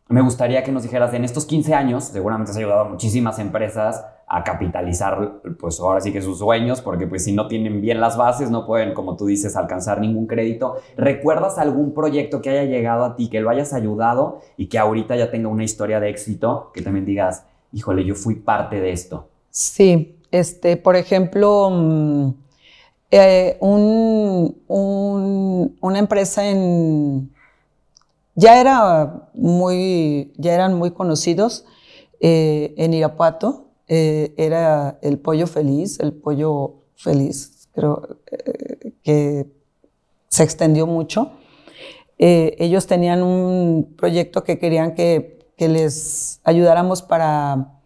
me gustaría que nos dijeras, en estos 15 años, seguramente has ayudado a muchísimas empresas a capitalizar, pues ahora sí que sus sueños, porque pues si no tienen bien las bases, no pueden, como tú dices, alcanzar ningún crédito. ¿Recuerdas algún proyecto que haya llegado a ti, que lo hayas ayudado y que ahorita ya tenga una historia de éxito, que también digas, híjole, yo fui parte de esto? Sí, este, por ejemplo, mm, eh, una empresa en ya era muy, ya eran muy conocidos eh, en Irapuato. Eh, era el pollo feliz, el pollo feliz, creo que se extendió mucho. ellos tenían un proyecto que querían que, que les ayudáramos para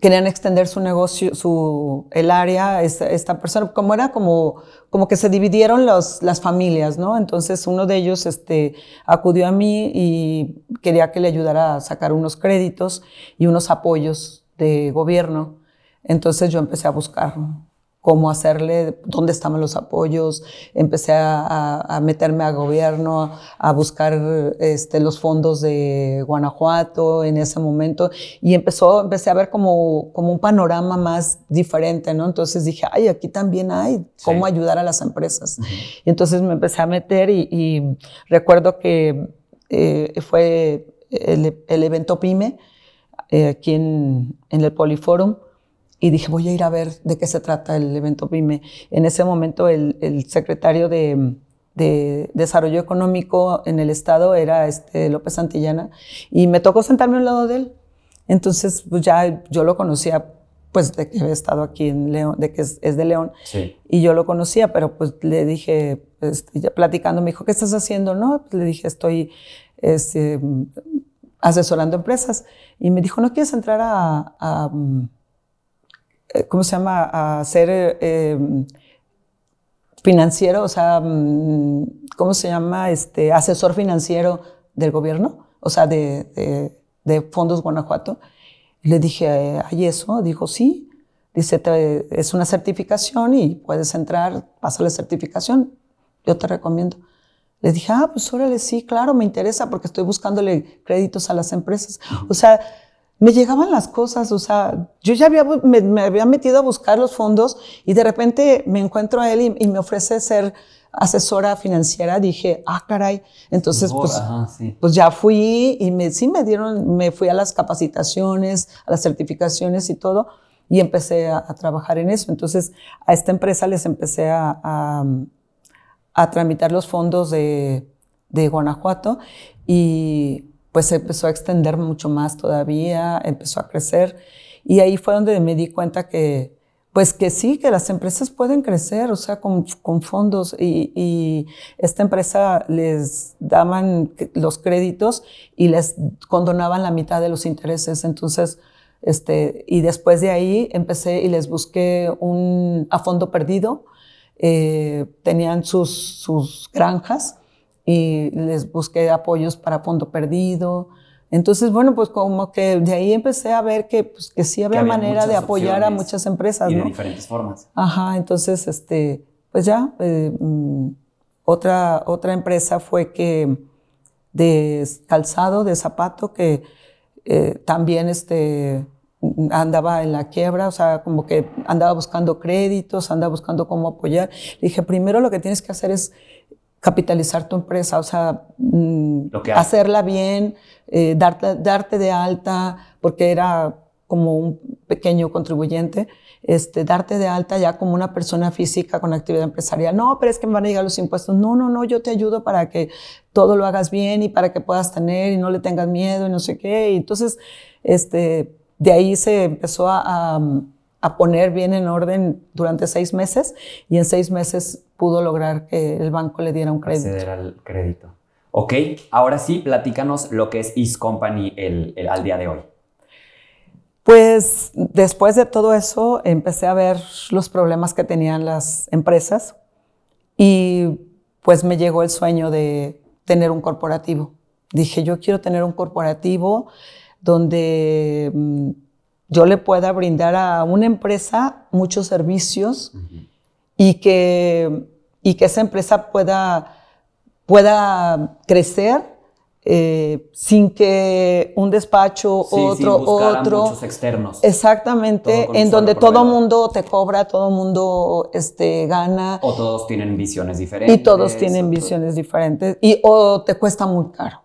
querían extender su negocio, su, el área, esta, esta persona, como era como, como que se dividieron los, las familias, ¿no? Entonces uno de ellos este, acudió a mí y quería que le ayudara a sacar unos créditos y unos apoyos de gobierno. Entonces yo empecé a buscar cómo hacerle, dónde estaban los apoyos, empecé a, meterme a gobierno, a buscar este, los fondos de Guanajuato en ese momento y empezó, empecé a ver como, como un panorama más diferente, ¿no? Entonces dije, ay, aquí también hay cómo ayudar a las empresas. Y entonces me empecé a meter y, recuerdo que eh, fue el, evento PYME eh, aquí en, en el Poliforum y dije, voy a ir a ver de qué se trata el evento PYME. En ese momento el, secretario de, Desarrollo Económico en el Estado era este López Santillana y me tocó sentarme al lado de él. Entonces, pues ya yo lo conocía, pues de que había estado aquí en León, de que es, de León. Y yo lo conocía, pero pues le dije, este, ya platicando, me dijo, ¿qué estás haciendo? No, pues le dije, estoy este, asesorando empresas. Y me dijo, ¿no quieres entrar a eh, ¿cómo se llama? A ser eh, financiero, o sea, mm, ¿cómo se llama? Este, asesor financiero del gobierno, o sea, de, Fondos Guanajuato. le dije, ¿hay eso? Dijo, sí. Dice, es una certificación y puedes entrar, pasa la certificación, yo te recomiendo. Le dije, ah, pues órale, sí, claro, me interesa porque estoy buscándole créditos a las empresas. O sea, me llegaban las cosas, o sea, yo ya había, me, había metido a buscar los fondos y de repente me encuentro a él y, me ofrece ser asesora financiera, dije, ah, caray. Entonces, pues, pues ya fui y me, sí me dieron, me fui a las capacitaciones, a las certificaciones y todo, y empecé a, trabajar en eso. Entonces, a esta empresa les empecé a, a, tramitar los fondos de, de Guanajuato y pues se empezó a extender mucho más todavía, empezó a crecer. Y ahí fue donde me di cuenta que, pues que sí, que las empresas pueden crecer, o sea, con, con fondos. Y, y, esta empresa les daban los créditos y les condonaban la mitad de los intereses. Entonces, este, y después de ahí empecé y les busqué un, a fondo perdido. Eh, tenían sus, sus granjas y les busqué apoyos para fondo perdido. Entonces, bueno, pues como que de ahí empecé a ver que, pues, que sí había, manera de apoyar a muchas empresas. Y de diferentes formas. Ajá, entonces, este, pues ya, eh, mm, otra, otra empresa fue que de calzado, de zapato, que eh, también este, andaba en la quiebra, o sea, como que andaba buscando créditos, andaba buscando cómo apoyar. Le dije, primero lo que tienes que hacer es capitalizar tu empresa, o sea, mm, hacerla bien, eh, darte, darte de alta, porque era como un pequeño contribuyente, este, darte de alta ya como una persona física con actividad empresarial. No, pero es que me van a llegar los impuestos. No, no, no, yo te ayudo para que todo lo hagas bien y para que puedas tener y no le tengas miedo y no sé qué. Y entonces, este, de ahí se empezó a a poner bien en orden durante seis meses y en seis meses pudo lograr que el banco le diera un crédito. Acceder al crédito. Ok, ahora sí, platícanos lo que es East Company el, al día de hoy. Pues después de todo eso empecé a ver los problemas que tenían las empresas y pues me llegó el sueño de tener un corporativo. Dije, yo quiero tener un corporativo donde mm, yo le pueda brindar a una empresa muchos servicios y, que, y que esa empresa pueda, pueda crecer eh, sin que un despacho, otro, otro. muchos externos. Exactamente, en donde todo mundo te cobra, todo mundo este, gana. O todos tienen visiones diferentes. Y todos tienen visiones diferentes. Y o te cuesta muy caro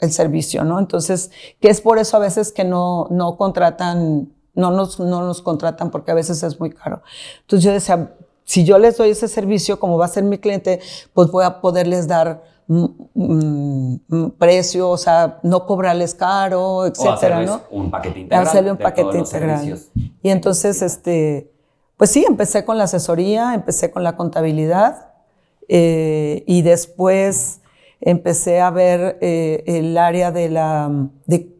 el servicio, ¿no? Entonces, que es por eso a veces que no, no contratan, no nos, no nos contratan porque a veces es muy caro. Entonces yo decía, si yo les doy ese servicio, como va a ser mi cliente, pues voy a poderles dar Mm, precio, o sea, no cobrarles caro, etcétera, ¿no? Un paquete integral. Hacerle un paquete integral. Y entonces, este, pues sí, empecé con la asesoría, empecé con la contabilidad eh, y después empecé a ver eh, el área de la, de,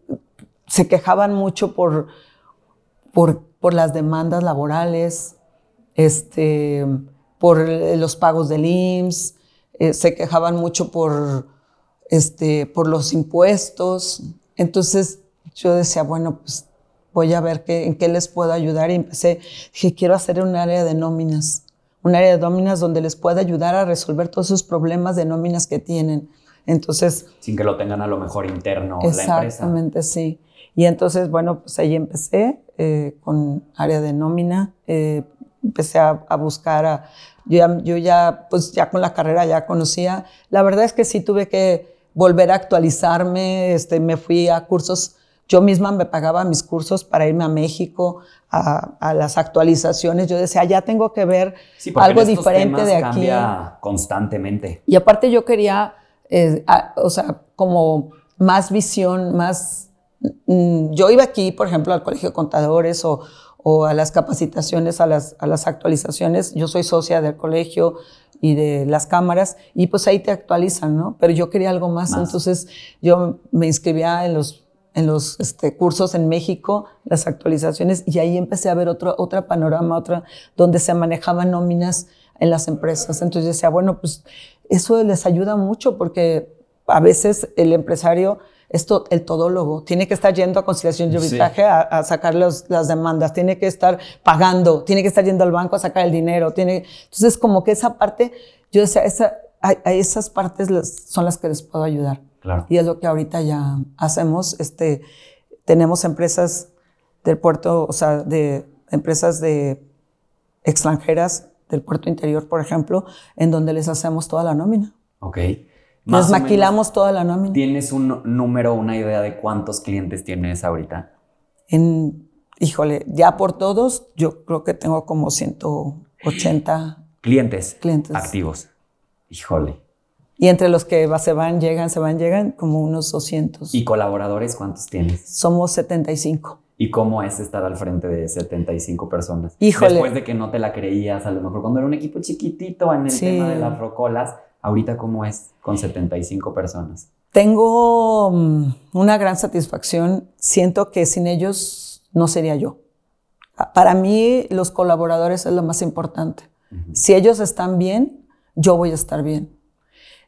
se quejaban mucho por por, por las demandas laborales, este, por los pagos del IMSS, eh, se quejaban mucho por, este, por los impuestos. Entonces yo decía, bueno, pues voy a ver qué, en qué les puedo ayudar y empecé, dije, quiero hacer un área de nóminas, un área de nóminas donde les pueda ayudar a resolver todos esos problemas de nóminas que tienen. Entonces... Sin que lo tengan a lo mejor interno la empresa. Exactamente, sí. Y entonces, bueno, pues ahí empecé eh, con área de nómina, eh, empecé a, buscar, a, yo, ya, yo ya, pues ya con la carrera ya conocía, la verdad es que sí tuve que volver a actualizarme, este, me fui a cursos, yo misma me pagaba mis cursos para irme a México, a, a las actualizaciones, yo decía, ya tengo que ver algo diferente de aquí. Cambia constantemente. Y aparte yo quería, eh, o sea, como más visión, más Mm, yo iba aquí, por ejemplo, al Colegio de Contadores o, a las capacitaciones, a las, a las, actualizaciones. Yo soy socia del colegio y de las cámaras y pues ahí te actualizan, ¿no? Pero yo quería algo más, entonces yo me inscribía en los, en los este, cursos en México, las actualizaciones, y ahí empecé a ver otro, otro panorama, otra, donde se manejaban nóminas en las empresas. Entonces yo decía, bueno, pues eso les ayuda mucho porque a veces el empresario esto, el todólogo tiene que estar yendo a conciliación y arbitraje a, sacar las demandas, tiene que estar pagando, tiene que estar yendo al banco a sacar el dinero. Tiene, entonces, como que esa parte, yo decía, esa, a, esas partes son las que les puedo ayudar. Claro. Y es lo que ahorita ya hacemos. Este, tenemos empresas del puerto, o sea, de empresas de extranjeras del puerto interior, por ejemplo, en donde les hacemos toda la nómina. Ok. Nos maquilamos toda la nómina. ¿Tienes un número, una idea de cuántos clientes tienes ahorita? En, híjole, ya por todos, yo creo que tengo como 180 clientes, clientes activos. Híjole. Y entre los que se van, llegan, se van, llegan, como unos 200. ¿Y colaboradores cuántos tienes? Somos 75. ¿Y cómo es estar al frente de 75 personas? Híjole. Después de que no te la creías, a lo mejor cuando era un equipo chiquitito en el tema de las rocolas, Ahorita, ¿cómo es con 75 personas? Tengo mm, una gran satisfacción. Siento que sin ellos no sería yo. Para mí, los colaboradores es lo más importante. Si ellos están bien, yo voy a estar bien.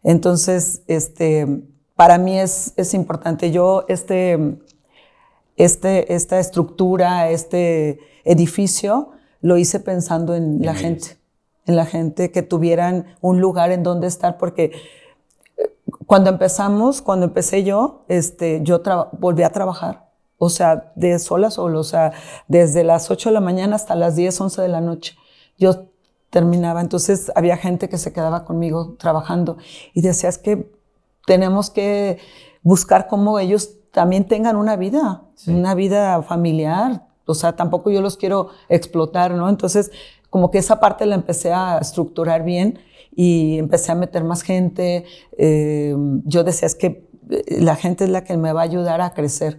Entonces, este, para mí es, es importante. Yo, este, este, esta estructura, este edificio, lo hice pensando en la gente en la gente, que tuvieran un lugar en donde estar, porque eh, cuando empezamos, cuando empecé yo, este, yo volví a trabajar, o sea, de sola solo, o sea, desde las 8 de la mañana hasta las 10, 11 de la noche. Yo terminaba, entonces había gente que se quedaba conmigo trabajando y decías que tenemos que buscar cómo ellos también tengan una vida, una vida familiar, o sea, tampoco yo los quiero explotar, ¿no? Entonces, como que esa parte la empecé a estructurar bien y empecé a meter más gente. Eh, yo decía, es que eh, la gente es la que me va a ayudar a crecer.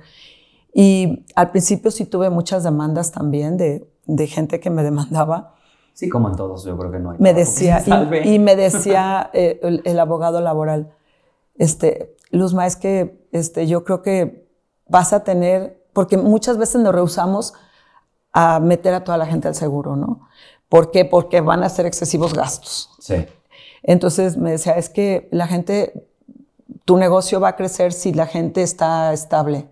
Y al principio sí tuve muchas demandas también de, de gente que me demandaba. Sí, como en todos, yo creo que no hay. Me decía, y, me decía eh, el, abogado laboral, este, Luzma, es que este, yo creo que vas a tener, porque muchas veces nos rehusamos a meter a toda la gente al seguro, ¿no? ¿Por qué? Porque van a ser excesivos gastos. Sí. Entonces me decía, es que la gente, tu negocio va a crecer si la gente está estable.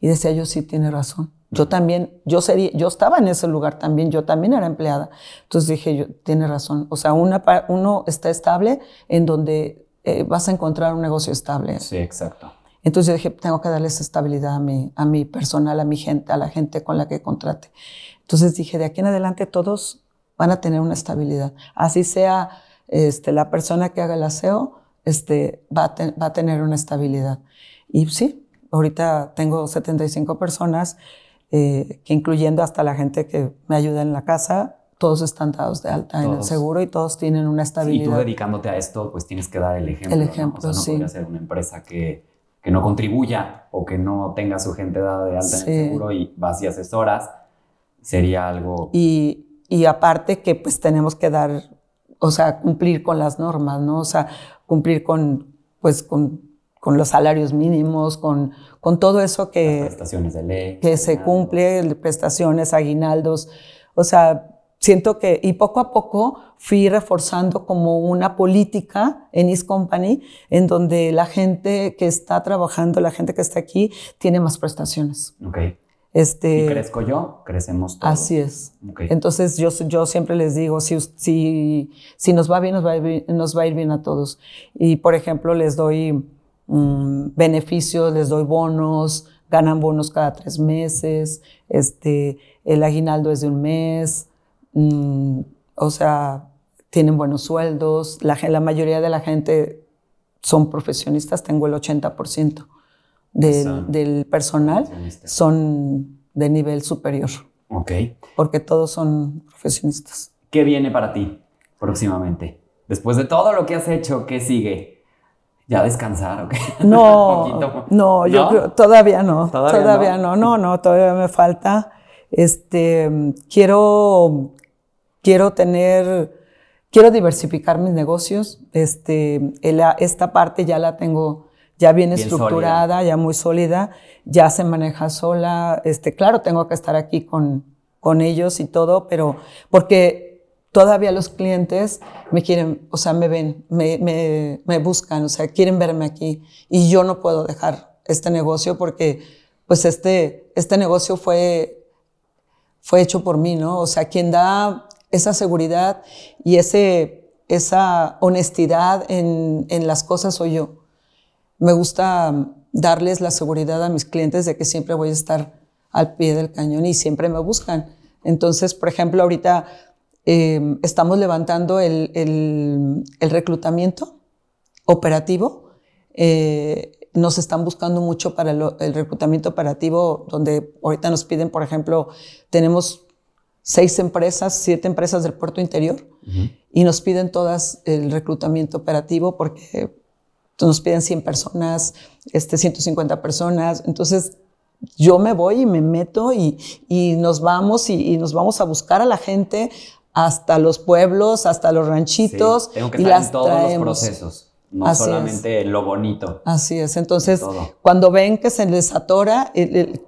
Y decía yo, sí, tiene razón. Yo también, yo sería, yo estaba en ese lugar también, yo también era empleada. Entonces dije, yo, tiene razón. O sea, una, uno está estable en donde eh, vas a encontrar un negocio estable. Sí, exacto. Entonces yo dije, tengo que darle esa estabilidad a mi, a mi personal, a mi gente, a la gente con la que contrate. Entonces dije, de aquí en adelante todos van a tener una estabilidad. Así sea este, la persona que haga el aseo, este, va, a va a tener una estabilidad. Y sí, ahorita tengo 75 personas, eh, que incluyendo hasta la gente que me ayuda en la casa, todos están dados de alta en el seguro y todos tienen una estabilidad. y tú dedicándote a esto, pues tienes que dar el ejemplo. El ejemplo, ¿no? O sea, no sí. ser una empresa que, que no contribuya o que no tenga su gente dada de alta en el seguro y vas y asesoras. Sería algo... Y, y aparte que pues tenemos que dar, o sea, cumplir con las normas, ¿no? O sea, cumplir con, pues con, con los salarios mínimos, con, con todo eso que, prestaciones de ley, que se cumple, prestaciones, aguinaldos. O sea, siento que, y poco a poco fui reforzando como una política en East Company, en donde la gente que está trabajando, la gente que está aquí, tiene más prestaciones. Ok. Este, si crezco yo, crecemos todos. Así es. Entonces yo, yo siempre les digo, si, si, si nos va bien nos va, a ir, nos va a ir bien a todos. Y por ejemplo, les doy mm, beneficios, les doy bonos, ganan bonos cada tres meses, este, el aguinaldo es de un mes, mm, o sea, tienen buenos sueldos, la, la mayoría de la gente son profesionistas, tengo el 80% del, personal son de nivel superior. Ok. Porque todos son profesionistas. ¿Qué viene para ti próximamente? Después de todo lo que has hecho, ¿qué sigue? ¿Ya descansar? Okay? No, no, yo creo, todavía no. Todavía, no? no? no, todavía me falta. Este, quiero, quiero tener, quiero diversificar mis negocios. Este, esta parte ya la tengo ya bien, estructurada, ya muy sólida, ya se maneja sola. Este, claro, tengo que estar aquí con, con ellos y todo, pero porque todavía los clientes me quieren, o sea, me ven, me, me, me buscan, o sea, quieren verme aquí y yo no puedo dejar este negocio porque pues este, este negocio fue, fue hecho por mí, ¿no? O sea, quien da esa seguridad y ese, esa honestidad en, en las cosas soy yo me gusta darles la seguridad a mis clientes de que siempre voy a estar al pie del cañón y siempre me buscan. Entonces, por ejemplo, ahorita em, estamos levantando el, el, reclutamiento operativo. Eh, nos están buscando mucho para el, reclutamiento operativo, donde ahorita nos piden, por ejemplo, tenemos seis empresas, siete empresas del puerto interior, y nos piden todas el reclutamiento operativo porque nos piden 100 personas, este, 150 personas. Entonces, yo me voy y me meto y, y nos vamos y, nos vamos a buscar a la gente hasta los pueblos, hasta los ranchitos. tengo que y las en todos los procesos. No solamente lo bonito. Así es. Entonces, cuando ven que se les atora, el,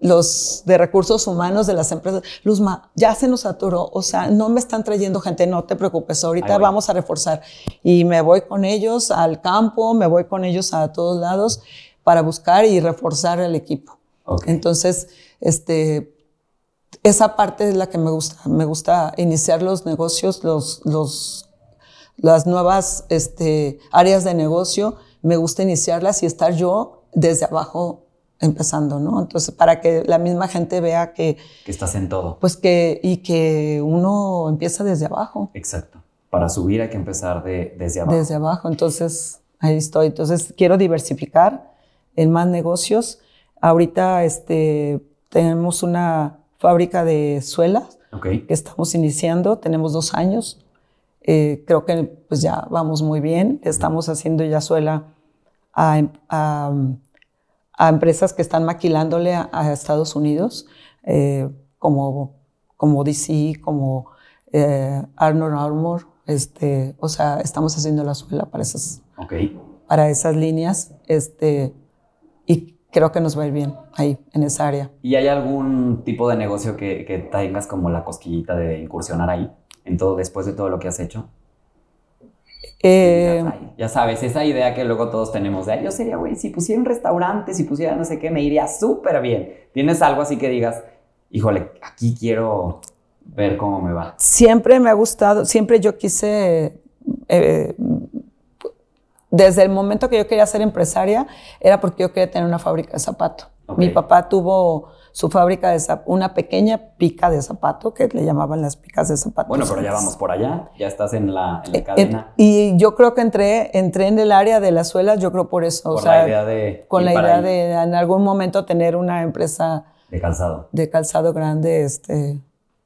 los de recursos humanos de las empresas, Luzma, ya se nos aturó, o sea, no me están trayendo gente, no te preocupes, ahorita vamos a reforzar. Y me voy con ellos al campo, me voy con ellos a todos lados para buscar y reforzar el equipo. Entonces, este, esa parte es la que me gusta. Me gusta iniciar los negocios, los, los, las nuevas este, áreas de negocio, me gusta iniciarlas y estar yo desde abajo empezando, ¿no? Entonces, para que la misma gente vea que... Que estás en todo. Pues que, y que uno empieza desde abajo. Exacto. Para subir hay que empezar de, desde abajo. Desde abajo, entonces ahí estoy. Entonces, quiero diversificar en más negocios. Ahorita este, tenemos una fábrica de suelas que estamos iniciando, tenemos dos años. Eh, creo que pues ya vamos muy bien. Estamos haciendo ya suela a, a a empresas que están maquilándole a, Estados Unidos, eh, como, como DC, como eh, Arnold Armour. Este, o sea, estamos haciendo la suela para esas, para esas líneas. Este, y creo que nos va a ir bien ahí, en esa área. ¿Y hay algún tipo de negocio que, que tengas como la cosquillita de incursionar ahí, en todo, después de todo lo que has hecho? Eh, ya sabes, esa idea que luego todos tenemos de, yo sería, güey, si pusiera un restaurante, si pusiera no sé qué, me iría súper bien. ¿Tienes algo así que digas, híjole, aquí quiero ver cómo me va? Siempre me ha gustado, siempre yo quise, eh, desde el momento que yo quería ser empresaria, era porque yo quería tener una fábrica de zapatos. Mi papá tuvo su fábrica de una pequeña pica de zapato que le llamaban las picas de zapato. Bueno, pero ya vamos por allá, ya estás en la, en la eh, cadena. y yo creo que entré, entré en el área de las suelas, yo creo por eso. Con la idea de. Con la idea de en algún momento tener una empresa. De calzado. De calzado grande, este.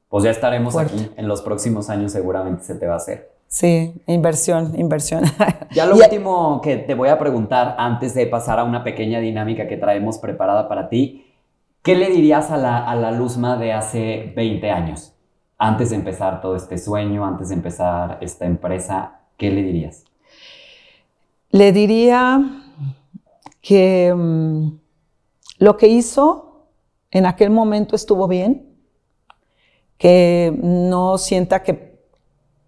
Pues ya estaremos aquí. En los próximos años seguramente se te va a hacer. Sí, inversión, inversión. Ya lo último que te voy a preguntar antes de pasar a una pequeña dinámica que traemos preparada para ti ¿Qué le dirías a la, a la Luzma de hace 20 años? Antes de empezar todo este sueño, antes de empezar esta empresa, ¿qué le dirías? Le diría que mm, lo que hizo en aquel momento estuvo bien, que no sienta que,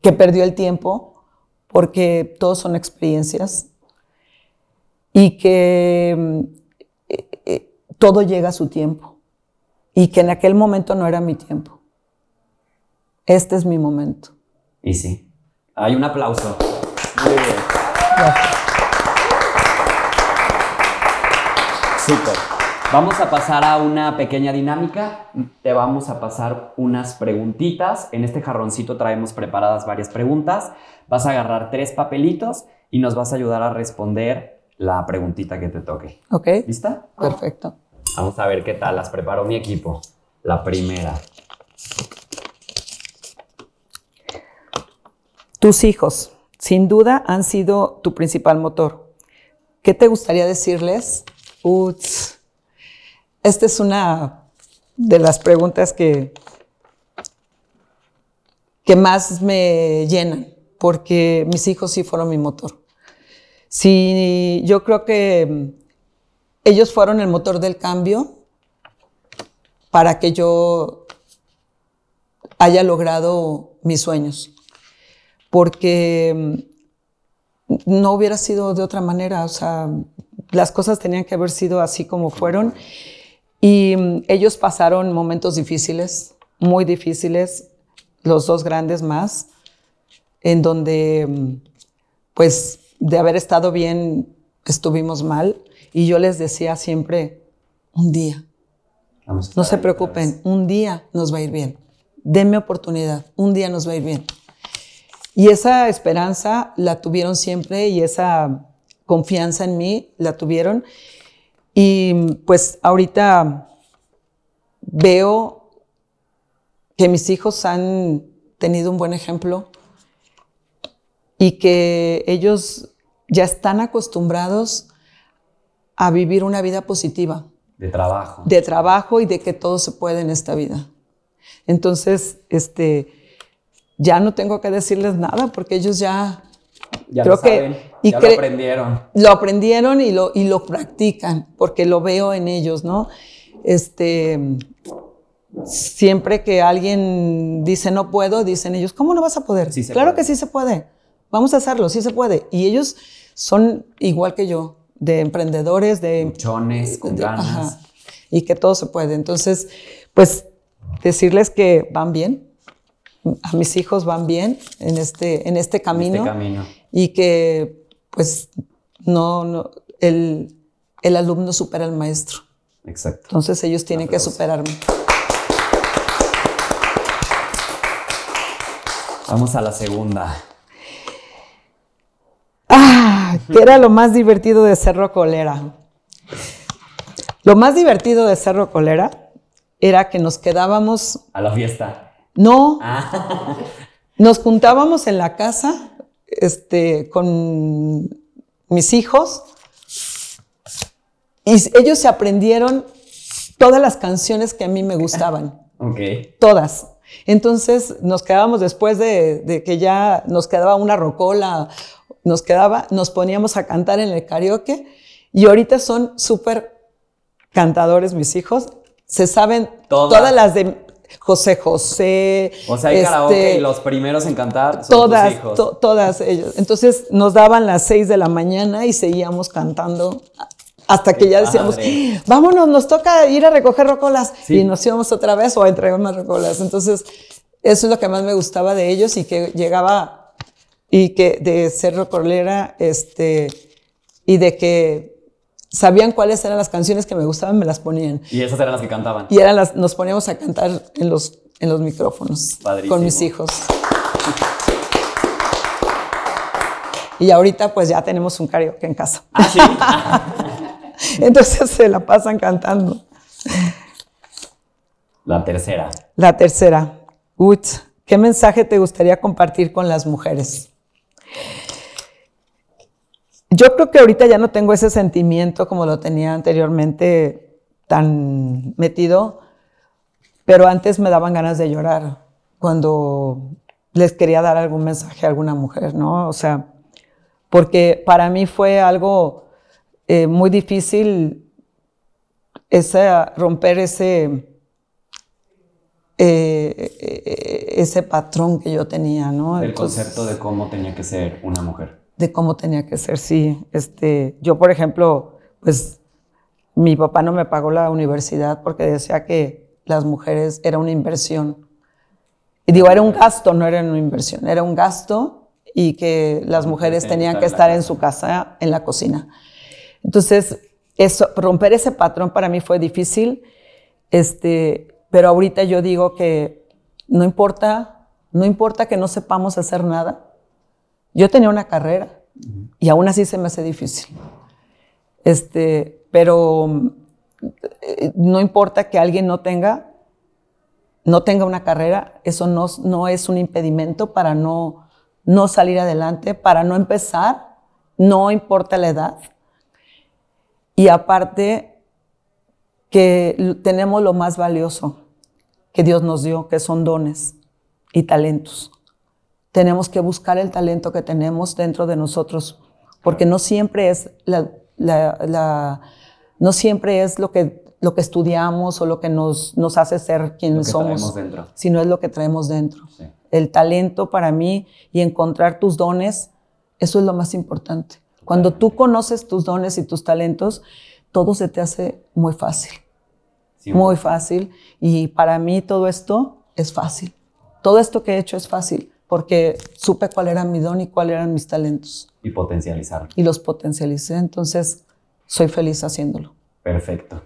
que perdió el tiempo, porque todos son experiencias, y que mm, eh, eh, todo llega a su tiempo, y que en aquel momento no era mi tiempo. Este es mi momento. Y sí. Hay un aplauso. Muy bien. Gracias. Súper. Vamos a pasar a una pequeña dinámica. Te vamos a pasar unas preguntitas. En este jarroncito traemos preparadas varias preguntas. Vas a agarrar tres papelitos y nos vas a ayudar a responder la preguntita que te toque. ¿Ok? ¿Lista? Perfecto. Vamos a ver qué tal. Las preparó mi equipo. La primera. Tus hijos, sin duda, han sido tu principal motor. ¿Qué te gustaría decirles? Uts. Esta es una de las preguntas que, que más me llenan, porque mis hijos sí fueron mi motor. Sí, yo creo que ellos fueron el motor del cambio para que yo haya logrado mis sueños porque mm, no hubiera sido de otra manera, o sea, las cosas tenían que haber sido así como fueron. Y mm, ellos pasaron momentos difíciles, muy difíciles, los dos grandes más, en donde, mm, pues, de haber estado bien, estuvimos mal. Y yo les decía siempre, un día, no se preocupen, un día nos va a ir bien. Denme oportunidad, un día nos va a ir bien. Y esa esperanza la tuvieron siempre y esa confianza en mí la tuvieron. Y pues ahorita veo que mis hijos han tenido un buen ejemplo y que ellos ya están acostumbrados a vivir una vida positiva. De trabajo. De trabajo y de que todo se puede en esta vida. Entonces, este, ya no tengo que decirles nada porque ellos ya, ya creo lo saben, que y ya lo aprendieron. Lo aprendieron y lo, y lo practican porque lo veo en ellos, ¿no? Este, siempre que alguien dice no puedo, dicen ellos, ¿cómo no vas a poder? Sí claro puede. que sí se puede. Vamos a hacerlo, sí se puede. Y ellos son igual que yo, de emprendedores, de Luchones, con ganas. ajá, y que todo se puede. Entonces, pues decirles que van bien, a mis hijos van bien en este, en este camino, camino. y que pues no, no el, el alumno supera al maestro. Exacto. Entonces ellos tienen que superarme. Vamos a la segunda. Ah, ¿qué era lo más divertido de Cerro Colera? Lo más divertido de Cerro Colera era que nos quedábamos, A la fiesta. no, Ah, Nos juntábamos en la casa este, con mis hijos y ellos se aprendieron todas las canciones que a mí me gustaban, ok. todas. Entonces nos quedábamos después de, de que ya nos quedaba una rocola, nos quedaba, nos poníamos a cantar en el karaoke y ahorita son súper cantadores mis hijos, se saben Todas. todas las de José José. O sea, hay este, karaoke y los primeros en cantar son todas, tus hijos. to- todas ellos. Entonces nos daban las seis de la mañana y seguíamos cantando hasta que Qué ya decíamos, padre. vámonos, nos toca ir a recoger rocolas. Sí. Y nos íbamos otra vez o a entregar más rocolas. Entonces, eso es lo que más me gustaba de ellos y que llegaba y que de ser rocolera, este, y de que sabían cuáles eran las canciones que me gustaban, me las ponían. Y esas eran las que cantaban. Y eran las, nos poníamos a cantar en los, en los micrófonos Padrísimo. con mis hijos. Y ahorita pues ya tenemos un karaoke en casa. Ah, sí. Entonces se la pasan cantando. la tercera. La tercera. Ut, ¿qué mensaje te gustaría compartir con las mujeres? Yo creo que ahorita ya no tengo ese sentimiento como lo tenía anteriormente tan metido, pero antes me daban ganas de llorar cuando les quería dar algún mensaje a alguna mujer, ¿no? O sea, porque para mí fue algo eh, muy difícil romper ese, eh, ese patrón que yo tenía, ¿no? El concepto de cómo tenía que ser una mujer. De cómo tenía que ser, sí. Este, yo, por ejemplo, pues mi papá no me pagó la universidad porque decía que las mujeres era una inversión. Y digo, era un gasto, no era una inversión, era un gasto y que las mujeres tenían que estar en su casa, en la cocina. Entonces, eso, romper ese patrón para mí fue difícil, este, pero ahorita yo digo que no importa, no importa que no sepamos hacer nada. Yo tenía una carrera y aún así se me hace difícil. Este, pero eh, no importa que alguien no tenga, no tenga una carrera, eso no, no es un impedimento para no, no salir adelante, para no empezar, no importa la edad. Y aparte, que tenemos lo más valioso que Dios nos dio, que son dones y talentos. Tenemos que buscar el talento que tenemos dentro de nosotros, porque no siempre es la, no siempre es lo que, lo que estudiamos o lo que nos, nos hace ser quienes somos, sino es lo que traemos dentro. El talento para mí y encontrar tus dones, eso es lo más importante. Cuando tú conoces tus dones y tus talentos, todo se te hace muy fácil. Muy fácil. Y para mí todo esto es fácil. Todo esto que he hecho es fácil porque supe cuál era mi don y cuáles eran mis talentos. Y potencializar. Y los potencialicé. Entonces, soy feliz haciéndolo. Perfecto.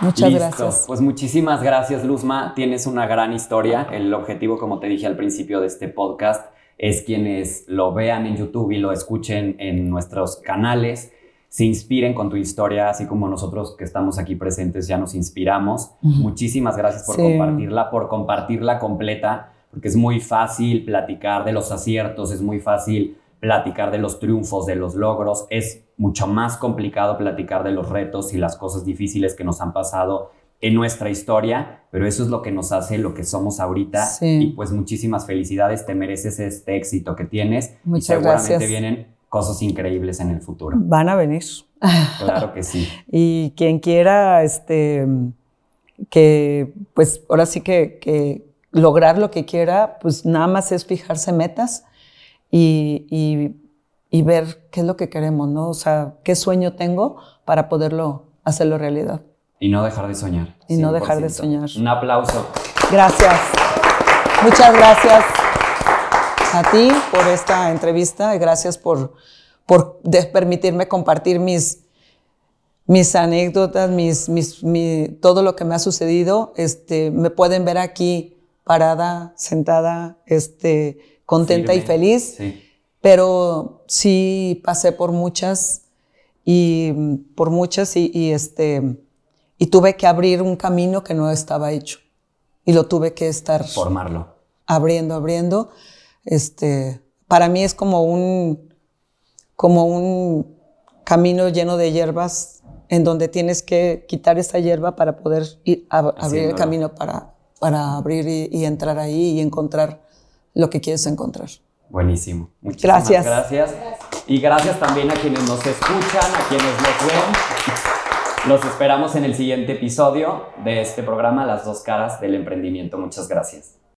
Muchas gracias. Pues muchísimas gracias, Luzma. Tienes una gran historia. El objetivo, como te dije al principio de este podcast, es quienes lo vean en YouTube y lo escuchen en nuestros canales, se inspiren con tu historia, así como nosotros que estamos aquí presentes ya nos inspiramos. Muchísimas gracias por compartirla, por compartirla completa, porque es muy fácil platicar de los aciertos, es muy fácil platicar de los triunfos, de los logros, es mucho más complicado platicar de los retos y las cosas difíciles que nos han pasado en nuestra historia, pero eso es lo que nos hace lo que somos ahorita. Y pues muchísimas felicidades, te mereces este éxito que tienes. Muchas y seguramente gracias. vienen cosas increíbles en el futuro. Van a venir. Claro que sí. y quien quiera, este, que pues ahora sí que, que, lograr lo que quiera, pues nada más es fijarse metas y, y, y, ver qué es lo que queremos, ¿no? O sea, qué sueño tengo para poderlo hacerlo realidad. Y no dejar de soñar. Y no dejar de soñar. Un aplauso. Gracias. Muchas gracias a ti por esta entrevista y gracias por, por permitirme compartir mis, mis anécdotas, mis, mis, todo lo que me ha sucedido. Este, me pueden ver aquí parada, sentada, este, contenta y feliz. Sí. Pero sí pasé por muchas y por muchas y, y este y tuve que abrir un camino que no estaba hecho. Y lo tuve que estar... Formarlo. Abriendo, abriendo. Este, para mí es como un, como un camino lleno de hierbas en donde tienes que quitar esa hierba para poder ir a, abrir el camino para, para abrir y, y, entrar ahí y encontrar lo que quieres encontrar. Buenísimo. Muchísimas gracias. gracias. Y gracias también a quienes nos escuchan, a quienes nos ven. Los esperamos en el siguiente episodio de este programa, Las dos caras del emprendimiento. Muchas gracias.